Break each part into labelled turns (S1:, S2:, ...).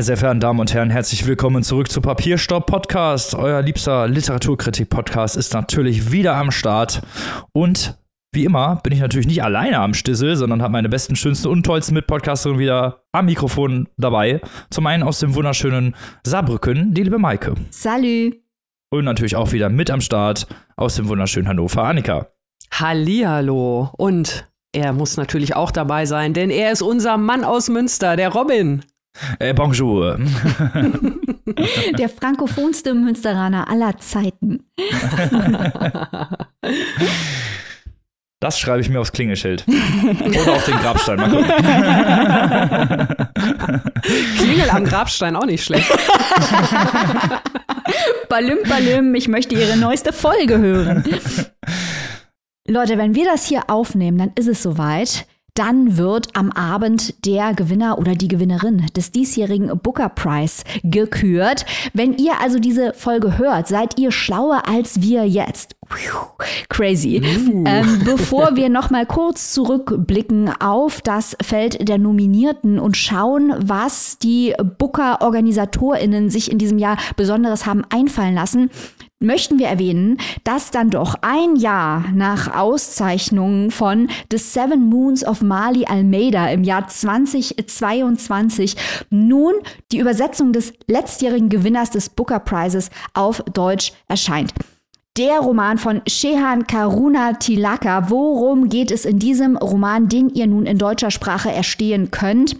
S1: Meine sehr verehrten Damen und Herren, herzlich willkommen zurück zu Papierstopp Podcast. Euer liebster Literaturkritik-Podcast ist natürlich wieder am Start. Und wie immer bin ich natürlich nicht alleine am Stissel, sondern habe meine besten, schönsten und tollsten Mitpodcasterinnen wieder am Mikrofon dabei. Zum einen aus dem wunderschönen Saarbrücken, die liebe Maike.
S2: Salü.
S1: Und natürlich auch wieder mit am Start aus dem wunderschönen Hannover, Annika.
S3: Hallihallo. Und er muss natürlich auch dabei sein, denn er ist unser Mann aus Münster, der Robin.
S1: Äh, bonjour.
S2: Der frankophonste Münsteraner aller Zeiten.
S1: Das schreibe ich mir aufs Klingelschild. Oder auf den Grabstein. Mal gucken.
S3: Klingel am Grabstein auch nicht schlecht.
S2: Balim, balim, ich möchte Ihre neueste Folge hören. Leute, wenn wir das hier aufnehmen, dann ist es soweit dann wird am Abend der Gewinner oder die Gewinnerin des diesjährigen Booker Prize gekürt. Wenn ihr also diese Folge hört, seid ihr schlauer als wir jetzt. Crazy. Uh. Ähm, bevor wir noch mal kurz zurückblicken auf das Feld der Nominierten und schauen, was die Booker-OrganisatorInnen sich in diesem Jahr Besonderes haben einfallen lassen, möchten wir erwähnen, dass dann doch ein Jahr nach Auszeichnungen von The Seven Moons of Mali Almeida im Jahr 2022 nun die Übersetzung des letztjährigen Gewinners des Booker Prizes auf Deutsch erscheint. Der Roman von Shehan Karuna Tilaka. Worum geht es in diesem Roman, den ihr nun in deutscher Sprache erstehen könnt?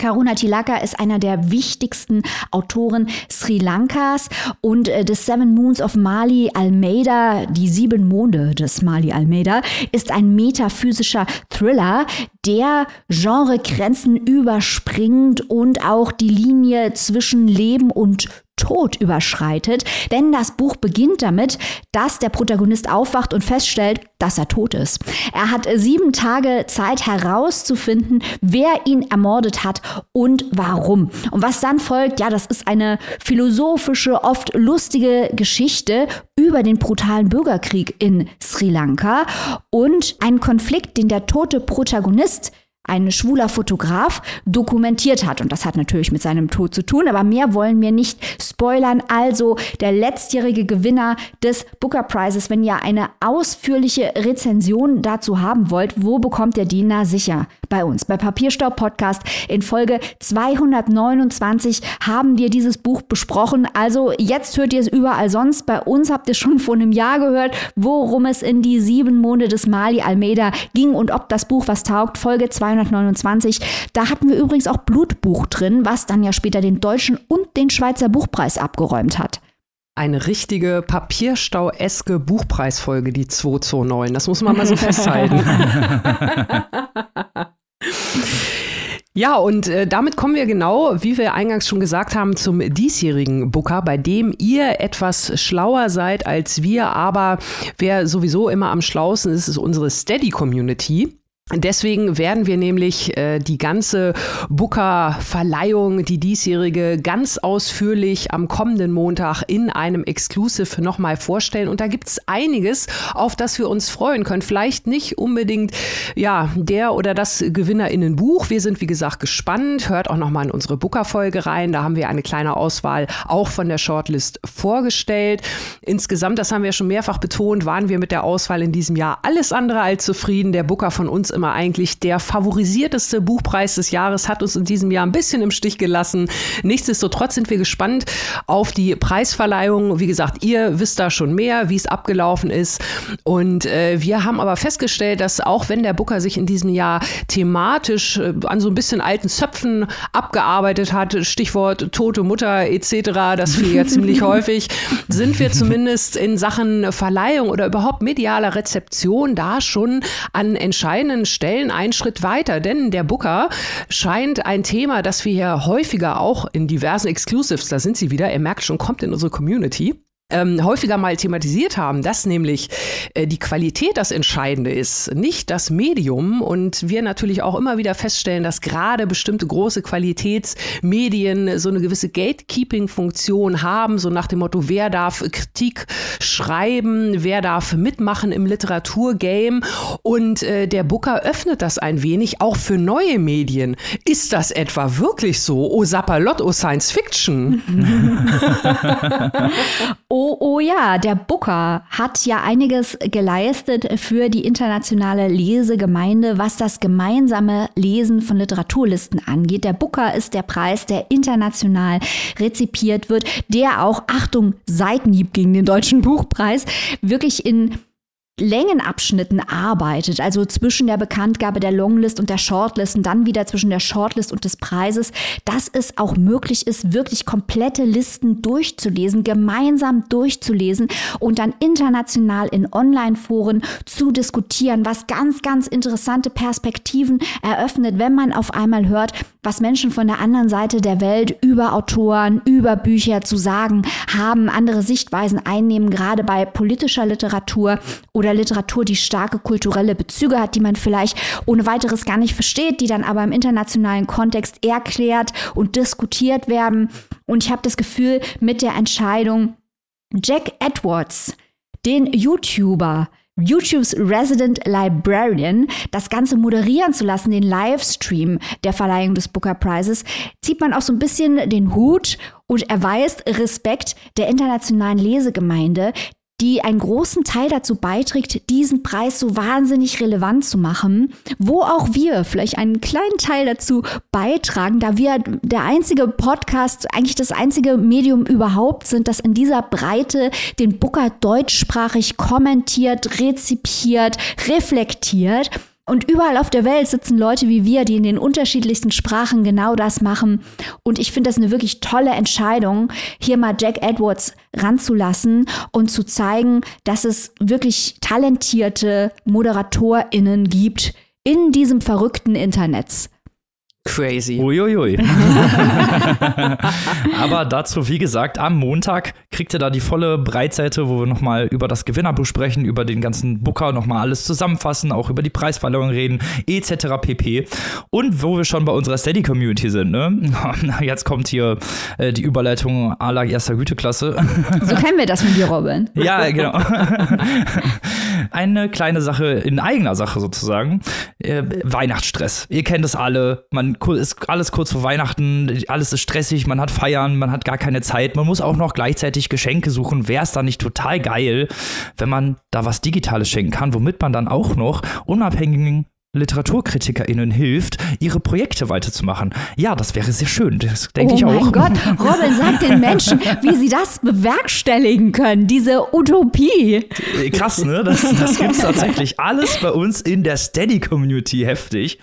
S2: Karuna Tilaka ist einer der wichtigsten Autoren Sri Lankas und äh, des Seven Moons of Mali Almeida, die sieben Monde des Mali Almeida, ist ein metaphysischer Thriller, der Genregrenzen überspringt und auch die Linie zwischen Leben und Tod überschreitet, denn das Buch beginnt damit, dass der Protagonist aufwacht und feststellt, dass er tot ist. Er hat sieben Tage Zeit herauszufinden, wer ihn ermordet hat und warum. Und was dann folgt, ja, das ist eine philosophische, oft lustige Geschichte über den brutalen Bürgerkrieg in Sri Lanka und einen Konflikt, den der tote Protagonist ein schwuler Fotograf dokumentiert hat. Und das hat natürlich mit seinem Tod zu tun, aber mehr wollen wir nicht spoilern. Also der letztjährige Gewinner des Booker Prizes, wenn ihr eine ausführliche Rezension dazu haben wollt, wo bekommt ihr die? Na sicher, bei uns, bei Papierstaub Podcast. In Folge 229 haben wir dieses Buch besprochen. Also jetzt hört ihr es überall sonst. Bei uns habt ihr schon vor einem Jahr gehört, worum es in die sieben Monde des Mali Almeida ging und ob das Buch was taugt. Folge 229 229. Da hatten wir übrigens auch Blutbuch drin, was dann ja später den deutschen und den Schweizer Buchpreis abgeräumt hat.
S3: Eine richtige Papierstau-eske Buchpreisfolge, die 229. Das muss man mal so festhalten. Ja, und äh, damit kommen wir genau, wie wir eingangs schon gesagt haben, zum diesjährigen Booker, bei dem ihr etwas schlauer seid als wir, aber wer sowieso immer am schlausten ist, ist unsere Steady-Community. Deswegen werden wir nämlich äh, die ganze Booker-Verleihung, die diesjährige, ganz ausführlich am kommenden Montag in einem Exclusive nochmal vorstellen. Und da gibt es einiges, auf das wir uns freuen können. Vielleicht nicht unbedingt ja der oder das GewinnerInnen-Buch. Wir sind, wie gesagt, gespannt. Hört auch nochmal in unsere Booker-Folge rein. Da haben wir eine kleine Auswahl auch von der Shortlist vorgestellt. Insgesamt, das haben wir schon mehrfach betont, waren wir mit der Auswahl in diesem Jahr alles andere als zufrieden. Der Booker von uns immer eigentlich der favorisierteste Buchpreis des Jahres, hat uns in diesem Jahr ein bisschen im Stich gelassen. Nichtsdestotrotz sind wir gespannt auf die Preisverleihung. Wie gesagt, ihr wisst da schon mehr, wie es abgelaufen ist. Und äh, wir haben aber festgestellt, dass auch wenn der Booker sich in diesem Jahr thematisch äh, an so ein bisschen alten Zöpfen abgearbeitet hat, Stichwort tote Mutter etc., das fiel ja ziemlich häufig, sind wir zumindest in Sachen Verleihung oder überhaupt medialer Rezeption da schon an entscheidenden Stellen einen Schritt weiter, denn der Booker scheint ein Thema, das wir hier häufiger auch in diversen Exclusives, da sind sie wieder, ihr merkt schon, kommt in unsere Community ähm, häufiger mal thematisiert haben, dass nämlich äh, die Qualität das Entscheidende ist, nicht das Medium. Und wir natürlich auch immer wieder feststellen, dass gerade bestimmte große Qualitätsmedien so eine gewisse Gatekeeping-Funktion haben, so nach dem Motto, wer darf Kritik schreiben, wer darf mitmachen im Literaturgame. Und äh, der Booker öffnet das ein wenig, auch für neue Medien. Ist das etwa wirklich so? Oh Sapperlot, oh Science Fiction.
S2: Oh, oh ja, der Booker hat ja einiges geleistet für die internationale Lesegemeinde, was das gemeinsame Lesen von Literaturlisten angeht. Der Booker ist der Preis, der international rezipiert wird, der auch, Achtung, Seitenhieb gegen den Deutschen Buchpreis, wirklich in Längenabschnitten arbeitet, also zwischen der Bekanntgabe der Longlist und der Shortlist und dann wieder zwischen der Shortlist und des Preises, dass es auch möglich ist, wirklich komplette Listen durchzulesen, gemeinsam durchzulesen und dann international in Online-Foren zu diskutieren, was ganz, ganz interessante Perspektiven eröffnet, wenn man auf einmal hört, was Menschen von der anderen Seite der Welt über Autoren, über Bücher zu sagen haben, andere Sichtweisen einnehmen, gerade bei politischer Literatur oder oder Literatur, die starke kulturelle Bezüge hat, die man vielleicht ohne weiteres gar nicht versteht, die dann aber im internationalen Kontext erklärt und diskutiert werden. Und ich habe das Gefühl, mit der Entscheidung, Jack Edwards, den YouTuber, YouTubes Resident Librarian das Ganze moderieren zu lassen, den Livestream der Verleihung des Booker Prizes, zieht man auch so ein bisschen den Hut und erweist Respekt der internationalen Lesegemeinde, die einen großen Teil dazu beiträgt, diesen Preis so wahnsinnig relevant zu machen, wo auch wir vielleicht einen kleinen Teil dazu beitragen, da wir der einzige Podcast, eigentlich das einzige Medium überhaupt sind, das in dieser Breite den Booker deutschsprachig kommentiert, rezipiert, reflektiert und überall auf der Welt sitzen Leute wie wir, die in den unterschiedlichsten Sprachen genau das machen. Und ich finde das eine wirklich tolle Entscheidung, hier mal Jack Edwards ranzulassen und zu zeigen, dass es wirklich talentierte ModeratorInnen gibt in diesem verrückten Internet.
S3: Crazy.
S1: Uiuiui. Aber dazu, wie gesagt, am Montag kriegt ihr da die volle Breitseite, wo wir nochmal über das Gewinnerbuch sprechen, über den ganzen Booker nochmal alles zusammenfassen, auch über die Preisverleihung reden, etc. pp. Und wo wir schon bei unserer Steady-Community sind, ne? Jetzt kommt hier äh, die Überleitung aller erster Güteklasse.
S2: So kennen wir das mit dir, Robin.
S1: ja, genau. Eine kleine Sache in eigener Sache sozusagen. Äh, Weihnachtsstress. Ihr kennt es alle. Man ist alles kurz vor Weihnachten, alles ist stressig, man hat Feiern, man hat gar keine Zeit, man muss auch noch gleichzeitig Geschenke suchen. Wäre es dann nicht total geil, wenn man da was Digitales schenken kann, womit man dann auch noch unabhängigen LiteraturkritikerInnen hilft, ihre Projekte weiterzumachen. Ja, das wäre sehr schön. Das denke
S2: oh
S1: ich auch.
S2: Oh mein Gott, Robin sagt den Menschen, wie sie das bewerkstelligen können, diese Utopie.
S1: Krass, ne? Das, das gibt es tatsächlich alles bei uns in der Steady-Community heftig.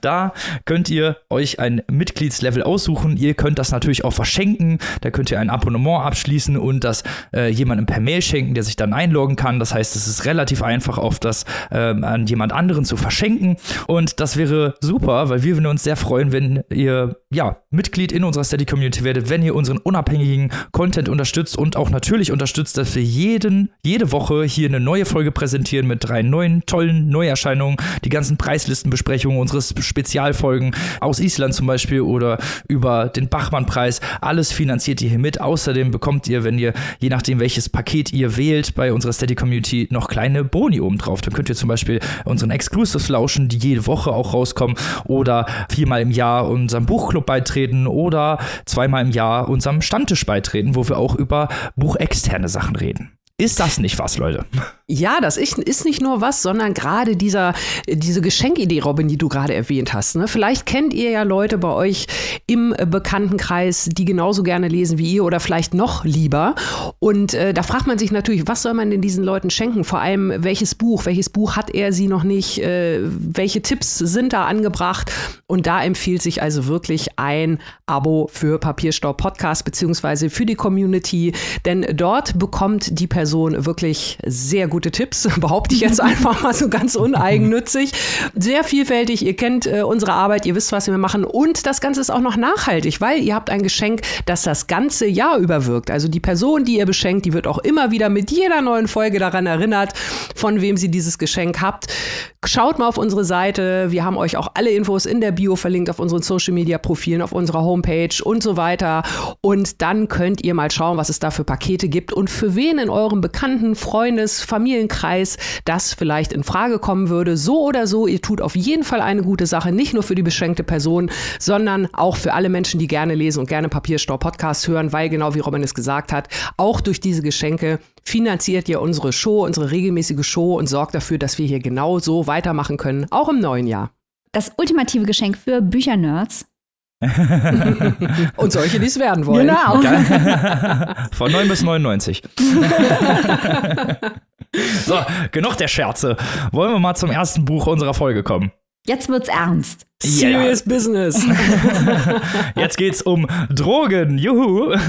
S1: Da könnt ihr euch ein Mitgliedslevel aussuchen. Ihr könnt das natürlich auch verschenken. Da könnt ihr ein Abonnement abschließen und das äh, jemandem per Mail schenken, der sich dann einloggen kann. Das heißt, es ist relativ einfach, auf das äh, an jemand anderen zu verschenken. Und das wäre super, weil wir würden uns sehr freuen, wenn ihr ja Mitglied in unserer Steady Community werdet, wenn ihr unseren unabhängigen Content unterstützt und auch natürlich unterstützt, dass wir jeden, jede Woche hier eine neue Folge präsentieren mit drei neuen, tollen Neuerscheinungen, die ganzen Preislistenbesprechungen, unsere Spezialfolgen aus Island zum Beispiel oder über den Bachmann-Preis. Alles finanziert ihr hier mit. Außerdem bekommt ihr, wenn ihr, je nachdem welches Paket ihr wählt, bei unserer Steady Community noch kleine Boni oben drauf. Dann könnt ihr zum Beispiel unseren Exclusives lauschen, die jede Woche auch rauskommen oder viermal im Jahr unserem Buchclub beitreten oder zweimal im Jahr unserem Stammtisch beitreten, wo wir auch über buchexterne Sachen reden. Ist das nicht was, Leute?
S3: Ja, das ist, nicht nur was, sondern gerade dieser, diese Geschenkidee, Robin, die du gerade erwähnt hast. Ne? Vielleicht kennt ihr ja Leute bei euch im Bekanntenkreis, die genauso gerne lesen wie ihr oder vielleicht noch lieber. Und äh, da fragt man sich natürlich, was soll man denn diesen Leuten schenken? Vor allem, welches Buch? Welches Buch hat er sie noch nicht? Äh, welche Tipps sind da angebracht? Und da empfiehlt sich also wirklich ein Abo für Papierstau Podcast beziehungsweise für die Community, denn dort bekommt die Person wirklich sehr gut gute Tipps, behaupte ich jetzt einfach mal so ganz uneigennützig. Sehr vielfältig, ihr kennt äh, unsere Arbeit, ihr wisst, was wir machen und das Ganze ist auch noch nachhaltig, weil ihr habt ein Geschenk, das das ganze Jahr überwirkt. Also die Person, die ihr beschenkt, die wird auch immer wieder mit jeder neuen Folge daran erinnert, von wem sie dieses Geschenk habt. Schaut mal auf unsere Seite, wir haben euch auch alle Infos in der Bio verlinkt, auf unseren Social Media Profilen, auf unserer Homepage und so weiter. Und dann könnt ihr mal schauen, was es da für Pakete gibt und für wen in eurem Bekannten, Freundes, Familienkreis das vielleicht in Frage kommen würde. So oder so, ihr tut auf jeden Fall eine gute Sache, nicht nur für die beschränkte Person, sondern auch für alle Menschen, die gerne lesen und gerne Papierstau Podcast hören, weil genau wie Robin es gesagt hat, auch durch diese Geschenke finanziert ihr unsere Show, unsere regelmäßige Show und sorgt dafür, dass wir hier genau so weitermachen können, auch im neuen Jahr.
S2: Das ultimative Geschenk für Büchernerds.
S3: und solche, die es werden wollen.
S2: Genau.
S1: Von 9 bis 99. so, genug der Scherze. Wollen wir mal zum ersten Buch unserer Folge kommen?
S2: Jetzt wird's ernst.
S3: Serious yeah. Business.
S1: Jetzt geht's um Drogen. Juhu.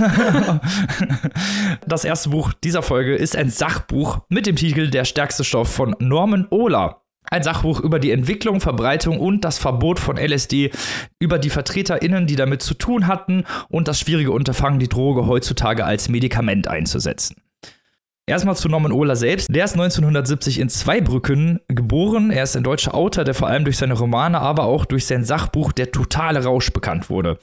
S1: Das erste Buch dieser Folge ist ein Sachbuch mit dem Titel Der stärkste Stoff von Norman Ohler. Ein Sachbuch über die Entwicklung, Verbreitung und das Verbot von LSD, über die VertreterInnen, die damit zu tun hatten und das schwierige Unterfangen, die Droge heutzutage als Medikament einzusetzen. Erstmal zu Norman Ohler selbst. Der ist 1970 in Zweibrücken geboren. Er ist ein deutscher Autor, der vor allem durch seine Romane, aber auch durch sein Sachbuch Der totale Rausch bekannt wurde.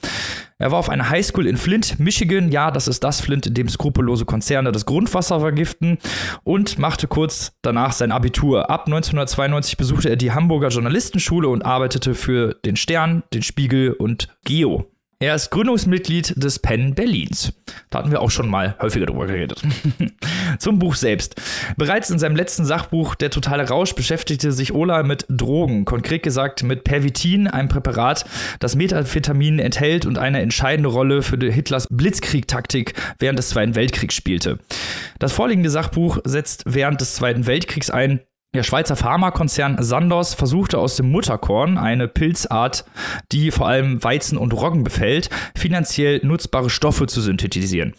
S1: Er war auf einer Highschool in Flint, Michigan. Ja, das ist das Flint, in dem skrupellose Konzerne das Grundwasser vergiften. Und machte kurz danach sein Abitur. Ab 1992 besuchte er die Hamburger Journalistenschule und arbeitete für den Stern, den Spiegel und Geo. Er ist Gründungsmitglied des Penn Berlins. Da hatten wir auch schon mal häufiger drüber geredet. Zum Buch selbst. Bereits in seinem letzten Sachbuch Der totale Rausch beschäftigte sich Ola mit Drogen, konkret gesagt mit Pervitin, einem Präparat, das Methamphetamin enthält und eine entscheidende Rolle für Hitlers Blitzkriegtaktik während des Zweiten Weltkriegs spielte. Das vorliegende Sachbuch setzt während des Zweiten Weltkriegs ein, der Schweizer Pharmakonzern Sandoz versuchte aus dem Mutterkorn, eine Pilzart, die vor allem Weizen und Roggen befällt, finanziell nutzbare Stoffe zu synthetisieren.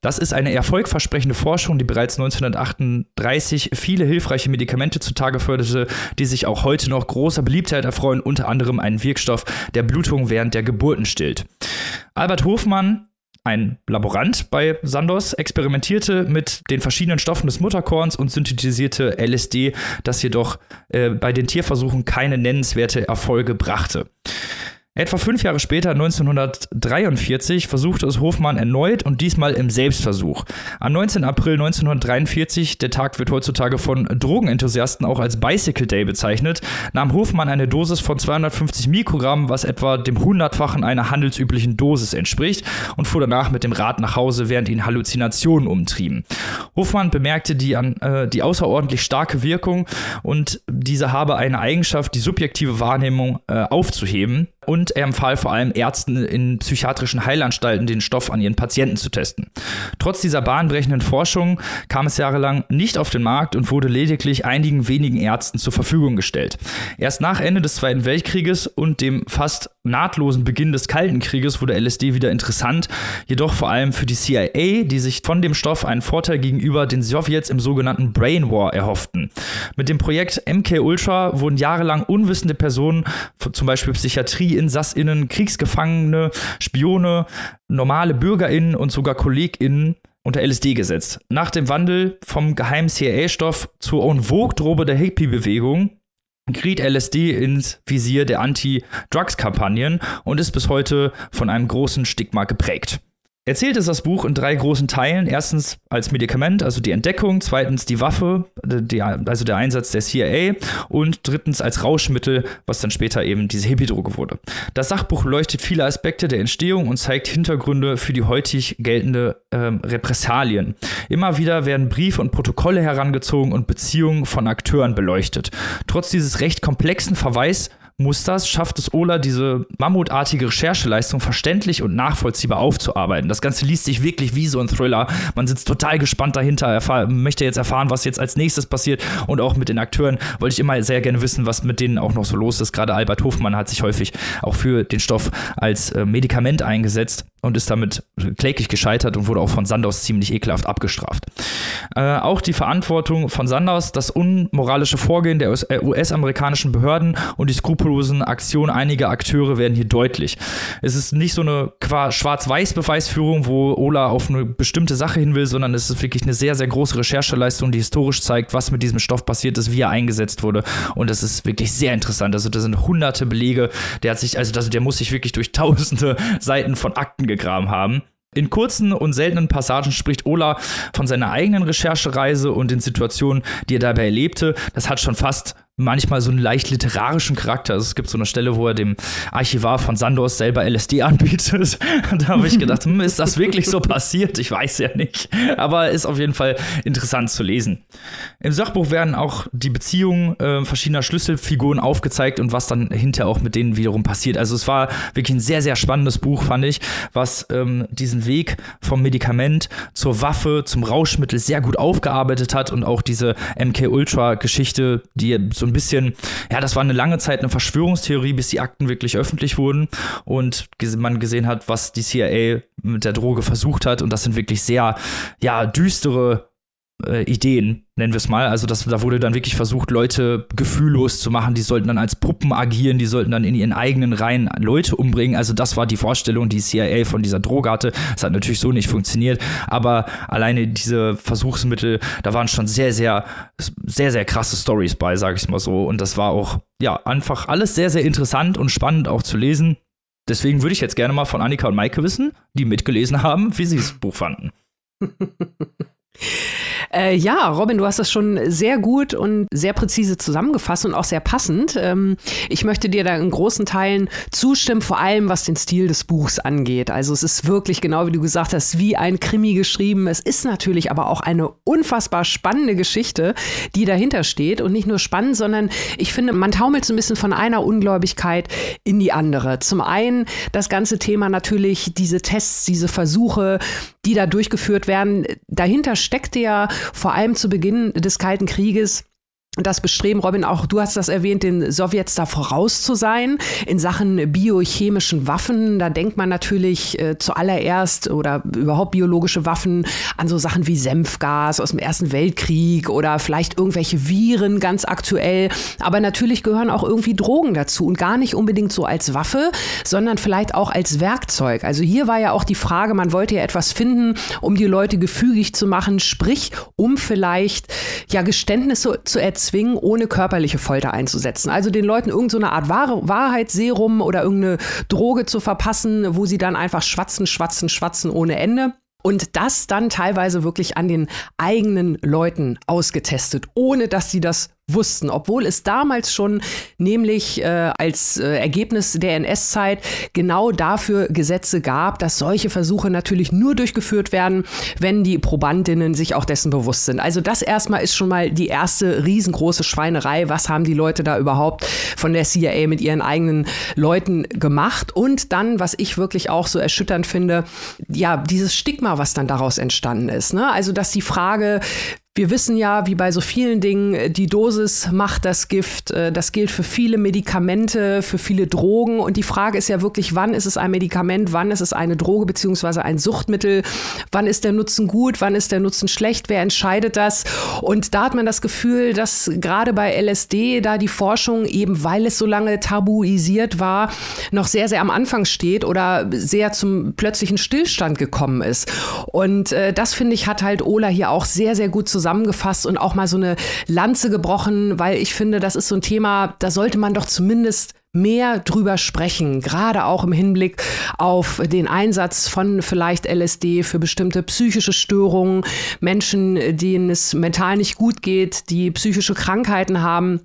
S1: Das ist eine erfolgversprechende Forschung, die bereits 1938 viele hilfreiche Medikamente zutage förderte, die sich auch heute noch großer Beliebtheit erfreuen, unter anderem einen Wirkstoff, der Blutung während der Geburten stillt. Albert Hofmann ein Laborant bei Sandoz experimentierte mit den verschiedenen Stoffen des Mutterkorns und synthetisierte LSD, das jedoch äh, bei den Tierversuchen keine nennenswerte Erfolge brachte. Etwa fünf Jahre später, 1943, versuchte es Hofmann erneut und diesmal im Selbstversuch. Am 19. April 1943, der Tag wird heutzutage von Drogenenthusiasten auch als Bicycle Day bezeichnet, nahm Hofmann eine Dosis von 250 Mikrogramm, was etwa dem hundertfachen einer handelsüblichen Dosis entspricht, und fuhr danach mit dem Rad nach Hause, während ihn Halluzinationen umtrieben. Hofmann bemerkte die, äh, die außerordentlich starke Wirkung und diese habe eine Eigenschaft, die subjektive Wahrnehmung äh, aufzuheben und er empfahl vor allem Ärzten in psychiatrischen Heilanstalten, den Stoff an ihren Patienten zu testen. Trotz dieser bahnbrechenden Forschung kam es jahrelang nicht auf den Markt und wurde lediglich einigen wenigen Ärzten zur Verfügung gestellt. Erst nach Ende des Zweiten Weltkrieges und dem fast nahtlosen Beginn des Kalten Krieges wurde LSD wieder interessant, jedoch vor allem für die CIA, die sich von dem Stoff einen Vorteil gegenüber den Sowjets im sogenannten Brain War erhofften. Mit dem Projekt MK Ultra wurden jahrelang unwissende Personen, zum Beispiel Psychiatrie, InsassInnen, Kriegsgefangene, Spione, normale BürgerInnen und sogar KollegInnen unter LSD gesetzt. Nach dem Wandel vom geheimen CIA-Stoff zur En der Hippie-Bewegung geriet LSD ins Visier der Anti-Drugs-Kampagnen und ist bis heute von einem großen Stigma geprägt. Erzählt ist das Buch in drei großen Teilen. Erstens als Medikament, also die Entdeckung, zweitens die Waffe, die, also der Einsatz der CIA und drittens als Rauschmittel, was dann später eben diese Hippie-Droge wurde. Das Sachbuch leuchtet viele Aspekte der Entstehung und zeigt Hintergründe für die heutig geltende ähm, Repressalien. Immer wieder werden Briefe und Protokolle herangezogen und Beziehungen von Akteuren beleuchtet. Trotz dieses recht komplexen Verweis Musters schafft es Ola, diese mammutartige Rechercheleistung verständlich und nachvollziehbar aufzuarbeiten. Das Ganze liest sich wirklich wie so ein Thriller. Man sitzt total gespannt dahinter, möchte jetzt erfahren, was jetzt als nächstes passiert. Und auch mit den Akteuren wollte ich immer sehr gerne wissen, was mit denen auch noch so los ist. Gerade Albert Hofmann hat sich häufig auch für den Stoff als äh, Medikament eingesetzt. Und ist damit kläglich gescheitert und wurde auch von Sandos ziemlich ekelhaft abgestraft. Äh, auch die Verantwortung von Sandos, das unmoralische Vorgehen der US-amerikanischen Behörden und die skrupellosen Aktionen einiger Akteure werden hier deutlich. Es ist nicht so eine Schwarz-Weiß-Beweisführung, wo Ola auf eine bestimmte Sache hin will, sondern es ist wirklich eine sehr, sehr große Rechercheleistung, die historisch zeigt, was mit diesem Stoff passiert ist, wie er eingesetzt wurde. Und das ist wirklich sehr interessant. Also da sind hunderte Belege. Der hat sich, also das, der muss sich wirklich durch tausende Seiten von Akten gegraben haben. In kurzen und seltenen Passagen spricht Ola von seiner eigenen Recherchereise und den Situationen, die er dabei erlebte. Das hat schon fast manchmal so einen leicht literarischen Charakter. Also es gibt so eine Stelle, wo er dem Archivar von Sandos selber LSD anbietet. da habe ich gedacht, hm, ist das wirklich so passiert? Ich weiß ja nicht. Aber ist auf jeden Fall interessant zu lesen. Im Sachbuch werden auch die Beziehungen äh, verschiedener Schlüsselfiguren aufgezeigt und was dann hinterher auch mit denen wiederum passiert. Also es war wirklich ein sehr, sehr spannendes Buch, fand ich, was ähm, diesen Weg vom Medikament zur Waffe, zum Rauschmittel sehr gut aufgearbeitet hat und auch diese MK-Ultra-Geschichte, die so ein bisschen, ja, das war eine lange Zeit eine Verschwörungstheorie, bis die Akten wirklich öffentlich wurden und man gesehen hat, was die CIA mit der Droge versucht hat. Und das sind wirklich sehr, ja, düstere äh, Ideen, nennen wir es mal. Also das, da wurde dann wirklich versucht, Leute gefühllos zu machen. Die sollten dann als Puppen agieren, die sollten dann in ihren eigenen Reihen Leute umbringen. Also das war die Vorstellung, die CIA von dieser Droge hatte. Das hat natürlich so nicht funktioniert, aber alleine diese Versuchsmittel, da waren schon sehr, sehr, sehr, sehr krasse Stories bei, sage ich mal so. Und das war auch, ja, einfach alles sehr, sehr interessant und spannend auch zu lesen. Deswegen würde ich jetzt gerne mal von Annika und Maike wissen, die mitgelesen haben, wie sie das Buch fanden.
S3: Äh, ja, Robin, du hast das schon sehr gut und sehr präzise zusammengefasst und auch sehr passend. Ähm, ich möchte dir da in großen Teilen zustimmen, vor allem was den Stil des Buchs angeht. Also es ist wirklich genau wie du gesagt hast, wie ein Krimi geschrieben. Es ist natürlich aber auch eine unfassbar spannende Geschichte, die dahinter steht und nicht nur spannend, sondern ich finde, man taumelt so ein bisschen von einer Ungläubigkeit in die andere. Zum einen das ganze Thema natürlich diese Tests, diese Versuche, die da durchgeführt werden. Dahinter steckte ja vor allem zu Beginn des Kalten Krieges das Bestreben, Robin, auch du hast das erwähnt, den Sowjets da voraus zu sein in Sachen biochemischen Waffen. Da denkt man natürlich äh, zuallererst oder überhaupt biologische Waffen an so Sachen wie Senfgas aus dem Ersten Weltkrieg oder vielleicht irgendwelche Viren ganz aktuell. Aber natürlich gehören auch irgendwie Drogen dazu und gar nicht unbedingt so als Waffe, sondern vielleicht auch als Werkzeug. Also hier war ja auch die Frage, man wollte ja etwas finden, um die Leute gefügig zu machen, sprich, um vielleicht ja Geständnisse zu erzählen zwingen, ohne körperliche Folter einzusetzen. Also den Leuten irgendeine so Art Wahr Wahrheitsserum oder irgendeine Droge zu verpassen, wo sie dann einfach schwatzen, schwatzen, schwatzen ohne Ende. Und das dann teilweise wirklich an den eigenen Leuten ausgetestet, ohne dass sie das wussten, obwohl es damals schon nämlich äh, als äh, Ergebnis der NS-Zeit genau dafür Gesetze gab, dass solche Versuche natürlich nur durchgeführt werden, wenn die Probandinnen sich auch dessen bewusst sind. Also das erstmal ist schon mal die erste riesengroße Schweinerei. Was haben die Leute da überhaupt von der CIA mit ihren eigenen Leuten gemacht? Und dann, was ich wirklich auch so erschütternd finde, ja, dieses Stigma, was dann daraus entstanden ist. Ne? Also, dass die Frage, wir wissen ja, wie bei so vielen Dingen, die Dosis macht das Gift. Äh, das gilt für viele Medikamente, für viele Drogen. Und die Frage ist ja wirklich, wann ist es ein Medikament, wann ist es eine Droge beziehungsweise ein Suchtmittel, wann ist der Nutzen gut, wann ist der Nutzen schlecht, wer entscheidet das? Und da hat man das Gefühl, dass gerade bei LSD da die Forschung eben, weil es so lange tabuisiert war, noch sehr, sehr am Anfang steht oder sehr zum plötzlichen Stillstand gekommen ist. Und äh, das finde ich hat halt Ola hier auch sehr, sehr gut zusammen zusammengefasst und auch mal so eine Lanze gebrochen, weil ich finde, das ist so ein Thema, da sollte man doch zumindest mehr drüber sprechen, gerade auch im Hinblick auf den Einsatz von vielleicht LSD für bestimmte psychische Störungen, Menschen, denen es mental nicht gut geht, die psychische Krankheiten haben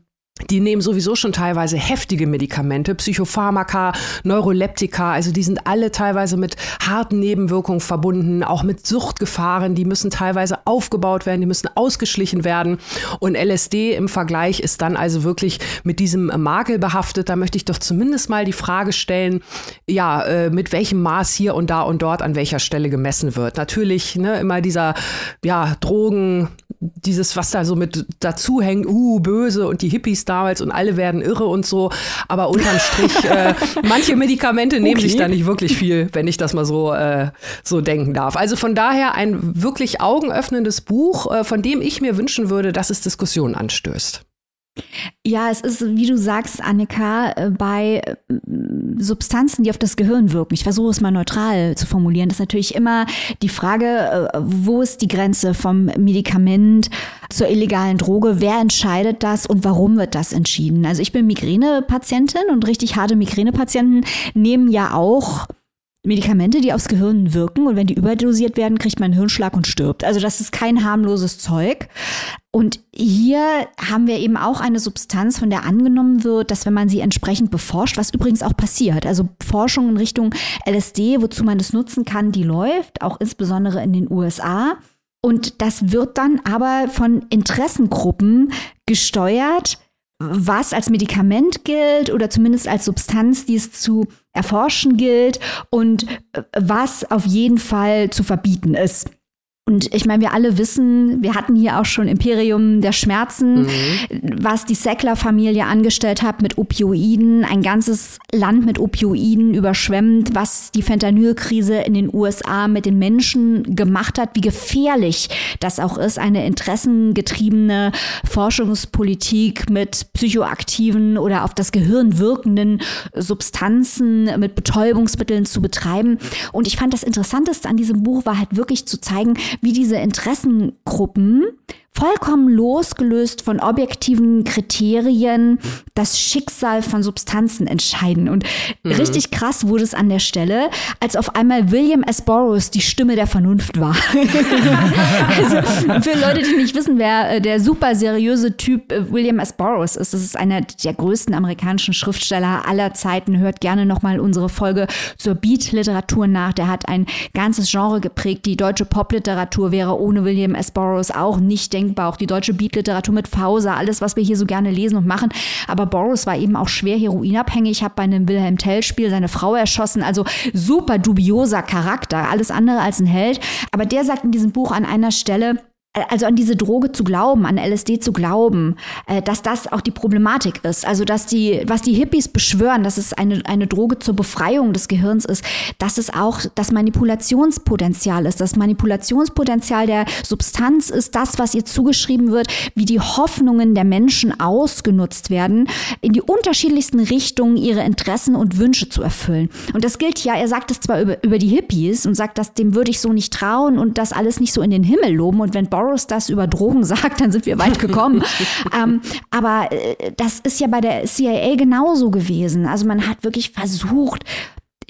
S3: die nehmen sowieso schon teilweise heftige Medikamente, Psychopharmaka, Neuroleptika, also die sind alle teilweise mit harten Nebenwirkungen verbunden, auch mit Suchtgefahren, die müssen teilweise aufgebaut werden, die müssen ausgeschlichen werden. Und LSD im Vergleich ist dann also wirklich mit diesem Makel behaftet. Da möchte ich doch zumindest mal die Frage stellen, ja, äh, mit welchem Maß hier und da und dort an welcher Stelle gemessen wird. Natürlich ne, immer dieser ja, Drogen, dieses, was da so mit dazu hängt, uh, böse und die Hippies damals und alle werden irre und so. Aber unterm Strich, äh, manche Medikamente nehmen okay. sich da nicht wirklich viel, wenn ich das mal so, äh, so denken darf. Also von daher ein wirklich augenöffnendes Buch, äh, von dem ich mir wünschen würde, dass es Diskussionen anstößt.
S2: Ja, es ist, wie du sagst, Annika, äh, bei äh, Substanzen, die auf das Gehirn wirken. Ich versuche es mal neutral zu formulieren. Das ist natürlich immer die Frage, äh, wo ist die Grenze vom Medikament zur illegalen Droge? Wer entscheidet das und warum wird das entschieden? Also ich bin Migränepatientin und richtig harte Migränepatienten nehmen ja auch Medikamente, die aufs Gehirn wirken und wenn die überdosiert werden, kriegt man einen Hirnschlag und stirbt. Also das ist kein harmloses Zeug. Und hier haben wir eben auch eine Substanz, von der angenommen wird, dass wenn man sie entsprechend beforscht, was übrigens auch passiert, also Forschung in Richtung LSD, wozu man das nutzen kann, die läuft, auch insbesondere in den USA. Und das wird dann aber von Interessengruppen gesteuert, was als Medikament gilt oder zumindest als Substanz, die es zu erforschen gilt und äh, was auf jeden Fall zu verbieten ist. Und ich meine, wir alle wissen, wir hatten hier auch schon Imperium der Schmerzen, mhm. was die Sackler-Familie angestellt hat mit Opioiden, ein ganzes Land mit Opioiden überschwemmt, was die Fentanylkrise in den USA mit den Menschen gemacht hat, wie gefährlich das auch ist, eine interessengetriebene Forschungspolitik mit psychoaktiven oder auf das Gehirn wirkenden Substanzen, mit Betäubungsmitteln zu betreiben. Und ich fand das Interessanteste an diesem Buch war halt wirklich zu zeigen, wie diese Interessengruppen vollkommen losgelöst von objektiven Kriterien das Schicksal von Substanzen entscheiden. Und mhm. richtig krass wurde es an der Stelle, als auf einmal William S. Burroughs die Stimme der Vernunft war. also für Leute, die nicht wissen, wer äh, der super seriöse Typ äh, William S. Burroughs ist, das ist einer der größten amerikanischen Schriftsteller aller Zeiten. Hört gerne nochmal unsere Folge zur Beat-Literatur nach. Der hat ein ganzes Genre geprägt. Die deutsche Popliteratur wäre ohne William S. Burroughs auch nicht denkbar. Auch die deutsche Beatliteratur mit Fauser, alles, was wir hier so gerne lesen und machen. Aber Boris war eben auch schwer heroinabhängig, hat bei einem Wilhelm Tell-Spiel seine Frau erschossen. Also super dubioser Charakter, alles andere als ein Held. Aber der sagt in diesem Buch an einer Stelle, also an diese Droge zu glauben, an LSD zu glauben, äh, dass das auch die Problematik ist. Also dass die, was die Hippies beschwören, dass es eine, eine Droge zur Befreiung des Gehirns ist, dass es auch das Manipulationspotenzial ist. Das Manipulationspotenzial der Substanz ist das, was ihr zugeschrieben wird, wie die Hoffnungen der Menschen ausgenutzt werden, in die unterschiedlichsten Richtungen ihre Interessen und Wünsche zu erfüllen. Und das gilt ja, er sagt es zwar über, über die Hippies und sagt, dass dem würde ich so nicht trauen und das alles nicht so in den Himmel loben. Und wenn Boris das über Drogen sagt, dann sind wir weit gekommen. ähm, aber äh, das ist ja bei der CIA genauso gewesen. Also man hat wirklich versucht,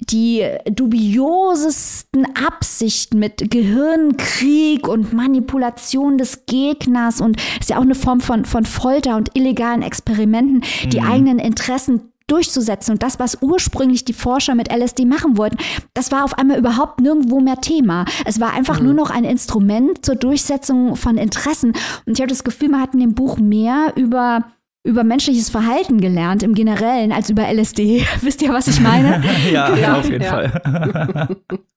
S2: die dubiosesten Absichten mit Gehirnkrieg und Manipulation des Gegners und ist ja auch eine Form von, von Folter und illegalen Experimenten, die mhm. eigenen Interessen durchzusetzen. Und das, was ursprünglich die Forscher mit LSD machen wollten, das war auf einmal überhaupt nirgendwo mehr Thema. Es war einfach mhm. nur noch ein Instrument zur Durchsetzung von Interessen. Und ich habe das Gefühl, man hat in dem Buch mehr über über menschliches Verhalten gelernt im Generellen als über LSD. Wisst ihr, was ich meine?
S1: ja, ja, auf jeden ja. Fall.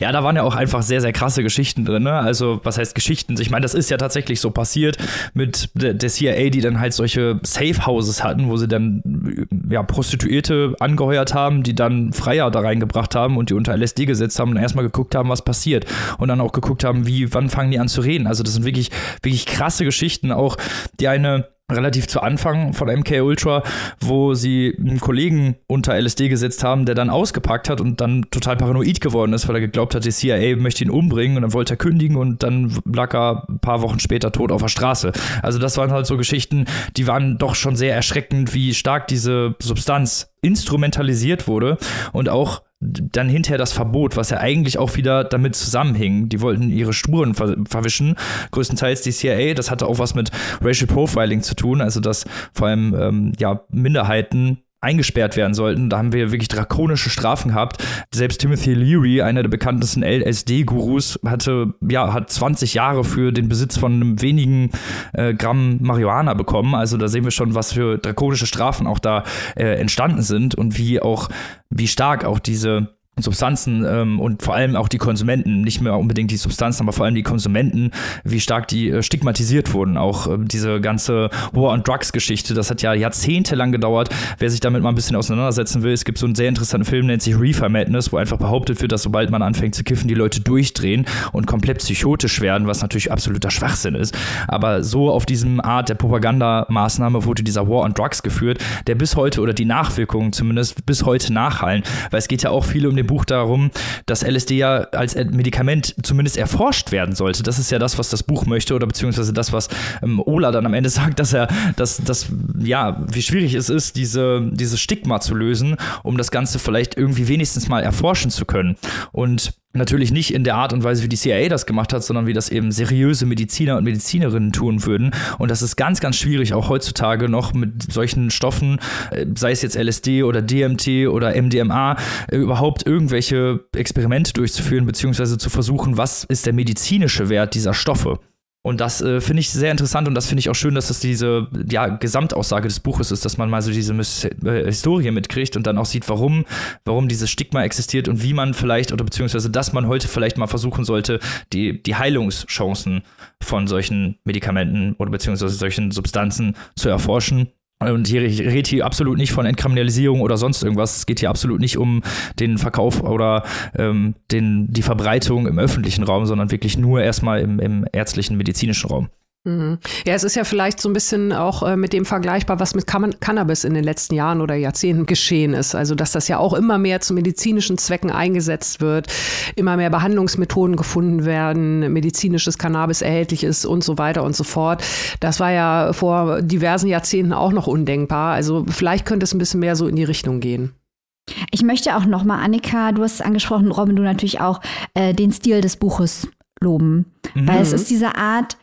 S1: Ja, da waren ja auch einfach sehr, sehr krasse Geschichten drin. Ne? Also, was heißt Geschichten? Ich meine, das ist ja tatsächlich so passiert mit der CIA, die dann halt solche Safe Houses hatten, wo sie dann ja, Prostituierte angeheuert haben, die dann Freier da reingebracht haben und die unter LSD gesetzt haben und erstmal geguckt haben, was passiert. Und dann auch geguckt haben, wie, wann fangen die an zu reden. Also, das sind wirklich, wirklich krasse Geschichten. Auch die eine relativ zu Anfang von MK Ultra, wo sie einen Kollegen unter LSD gesetzt haben, der dann ausgepackt hat und dann total paranoid geworden ist, weil er geglaubt hat, die CIA möchte ihn umbringen und dann wollte er kündigen und dann lag er ein paar Wochen später tot auf der Straße. Also das waren halt so Geschichten, die waren doch schon sehr erschreckend, wie stark diese Substanz instrumentalisiert wurde und auch dann hinterher das Verbot, was ja eigentlich auch wieder damit zusammenhing. Die wollten ihre Spuren ver verwischen. Größtenteils die CIA, das hatte auch was mit Racial Profiling zu tun, also dass vor allem ähm, ja, Minderheiten eingesperrt werden sollten. Da haben wir wirklich drakonische Strafen gehabt. Selbst Timothy Leary, einer der bekanntesten LSD-Gurus, hatte, ja, hat 20 Jahre für den Besitz von einem wenigen äh, Gramm Marihuana bekommen. Also da sehen wir schon, was für drakonische Strafen auch da äh, entstanden sind und wie auch, wie stark auch diese Substanzen ähm, und vor allem auch die Konsumenten, nicht mehr unbedingt die Substanzen, aber vor allem die Konsumenten, wie stark die äh, stigmatisiert wurden. Auch äh, diese ganze War on Drugs Geschichte, das hat ja jahrzehntelang gedauert. Wer sich damit mal ein bisschen auseinandersetzen will, es gibt so einen sehr interessanten Film, nennt sich Reefer Madness, wo einfach behauptet wird, dass sobald man anfängt zu kiffen, die Leute durchdrehen und komplett psychotisch werden, was natürlich absoluter Schwachsinn ist. Aber so auf diesem Art der Propagandamaßnahme wurde dieser War on Drugs geführt, der bis heute oder die Nachwirkungen zumindest bis heute nachhallen, weil es geht ja auch viel um den dem Buch darum, dass LSD ja als Medikament zumindest erforscht werden sollte. Das ist ja das, was das Buch möchte oder beziehungsweise das, was ähm, Ola dann am Ende sagt, dass er, dass, dass, ja, wie schwierig es ist, diese, dieses Stigma zu lösen, um das Ganze vielleicht irgendwie wenigstens mal erforschen zu können. Und Natürlich nicht in der Art und Weise, wie die CIA das gemacht hat, sondern wie das eben seriöse Mediziner und Medizinerinnen tun würden. Und das ist ganz, ganz schwierig, auch heutzutage noch mit solchen Stoffen, äh, sei es jetzt LSD oder DMT oder MDMA, äh, überhaupt irgendwelche Experimente durchzuführen, beziehungsweise zu versuchen, was ist der medizinische Wert dieser Stoffe. Und das äh, finde ich sehr interessant und das finde ich auch schön, dass das diese ja, Gesamtaussage des Buches ist, dass man mal so diese äh, Historie mitkriegt und dann auch sieht, warum, warum dieses Stigma existiert und wie man vielleicht oder beziehungsweise, dass man heute vielleicht mal versuchen sollte, die, die Heilungschancen von solchen Medikamenten oder beziehungsweise solchen Substanzen zu erforschen und hier redet hier absolut nicht von Entkriminalisierung oder sonst irgendwas. Es geht hier absolut nicht um den Verkauf oder ähm, den, die Verbreitung im öffentlichen Raum, sondern wirklich nur erstmal im, im ärztlichen, medizinischen Raum.
S3: Mhm. Ja, es ist ja vielleicht so ein bisschen auch äh, mit dem vergleichbar, was mit Can Cannabis in den letzten Jahren oder Jahrzehnten geschehen ist. Also, dass das ja auch immer mehr zu medizinischen Zwecken eingesetzt wird, immer mehr Behandlungsmethoden gefunden werden, medizinisches Cannabis erhältlich ist und so weiter und so fort. Das war ja vor diversen Jahrzehnten auch noch undenkbar. Also, vielleicht könnte es ein bisschen mehr so in die Richtung gehen.
S2: Ich möchte auch nochmal, Annika, du hast es angesprochen, Robin, du natürlich auch, äh, den Stil des Buches loben. Mhm. Weil es ist diese Art,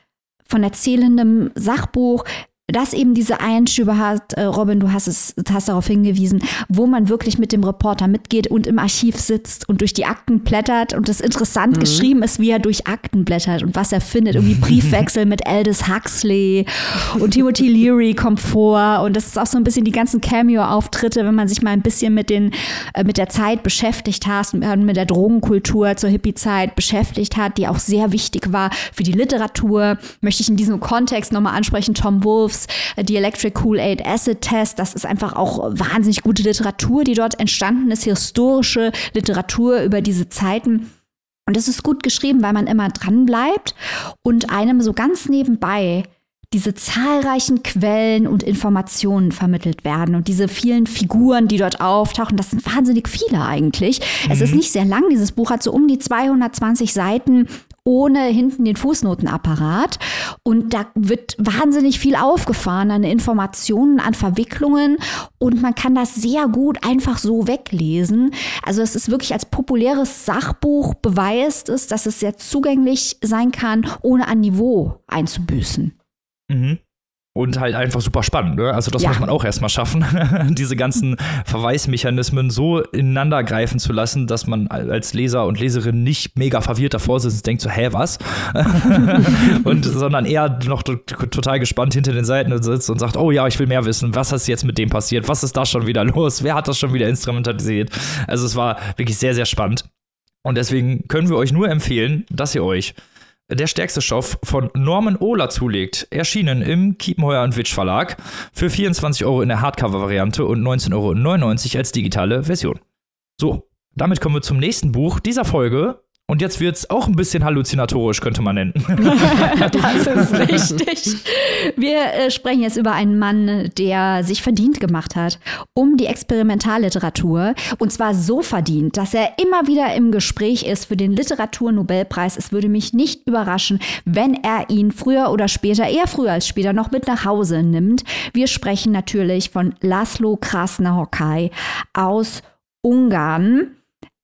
S2: von erzählendem Sachbuch, das eben diese Einschübe hat, äh, Robin, du hast es, hast darauf hingewiesen, wo man wirklich mit dem Reporter mitgeht und im Archiv sitzt und durch die Akten blättert und es interessant mhm. geschrieben ist, wie er durch Akten blättert und was er findet. Irgendwie Briefwechsel mit Aldous Huxley und Timothy Leary kommt vor und das ist auch so ein bisschen die ganzen Cameo-Auftritte, wenn man sich mal ein bisschen mit den, äh, mit der Zeit beschäftigt hat, mit der Drogenkultur zur Hippie-Zeit beschäftigt hat, die auch sehr wichtig war für die Literatur, möchte ich in diesem Kontext nochmal ansprechen, Tom Wolfs Books, die Electric Kool-Aid Acid Test. Das ist einfach auch wahnsinnig gute Literatur, die dort entstanden ist, historische Literatur über diese Zeiten. Und es ist gut geschrieben, weil man immer dran bleibt und einem so ganz nebenbei diese zahlreichen Quellen und Informationen vermittelt werden und diese vielen Figuren, die dort auftauchen, das sind wahnsinnig viele eigentlich. Mhm. Es ist mhm. nicht sehr lang, dieses Buch hat so um die 220 Seiten ohne hinten den Fußnotenapparat. Und da wird wahnsinnig viel aufgefahren an Informationen, an Verwicklungen. Und man kann das sehr gut einfach so weglesen. Also es ist wirklich als populäres Sachbuch beweist es, dass es sehr zugänglich sein kann, ohne an Niveau einzubüßen.
S1: Mhm und halt einfach super spannend. Ne? Also das ja. muss man auch erstmal schaffen, diese ganzen Verweismechanismen so ineinander greifen zu lassen, dass man als Leser und Leserin nicht mega verwirrt davor sitzt und denkt so, hä, was? und sondern eher noch total gespannt hinter den Seiten sitzt und sagt, oh ja, ich will mehr wissen, was ist jetzt mit dem passiert? Was ist da schon wieder los? Wer hat das schon wieder instrumentalisiert? Also es war wirklich sehr, sehr spannend. Und deswegen können wir euch nur empfehlen, dass ihr euch der stärkste Stoff von Norman Ohler zulegt. Erschienen im Kiepenheuer Witsch Verlag für 24 Euro in der Hardcover-Variante und 19,99 Euro als digitale Version. So, damit kommen wir zum nächsten Buch dieser Folge. Und jetzt wird es auch ein bisschen halluzinatorisch, könnte man nennen.
S2: das ist richtig. Wir äh, sprechen jetzt über einen Mann, der sich verdient gemacht hat um die Experimentalliteratur. Und zwar so verdient, dass er immer wieder im Gespräch ist für den Literaturnobelpreis. Es würde mich nicht überraschen, wenn er ihn früher oder später, eher früher als später, noch mit nach Hause nimmt. Wir sprechen natürlich von Laszlo Krasner-Hockey aus Ungarn.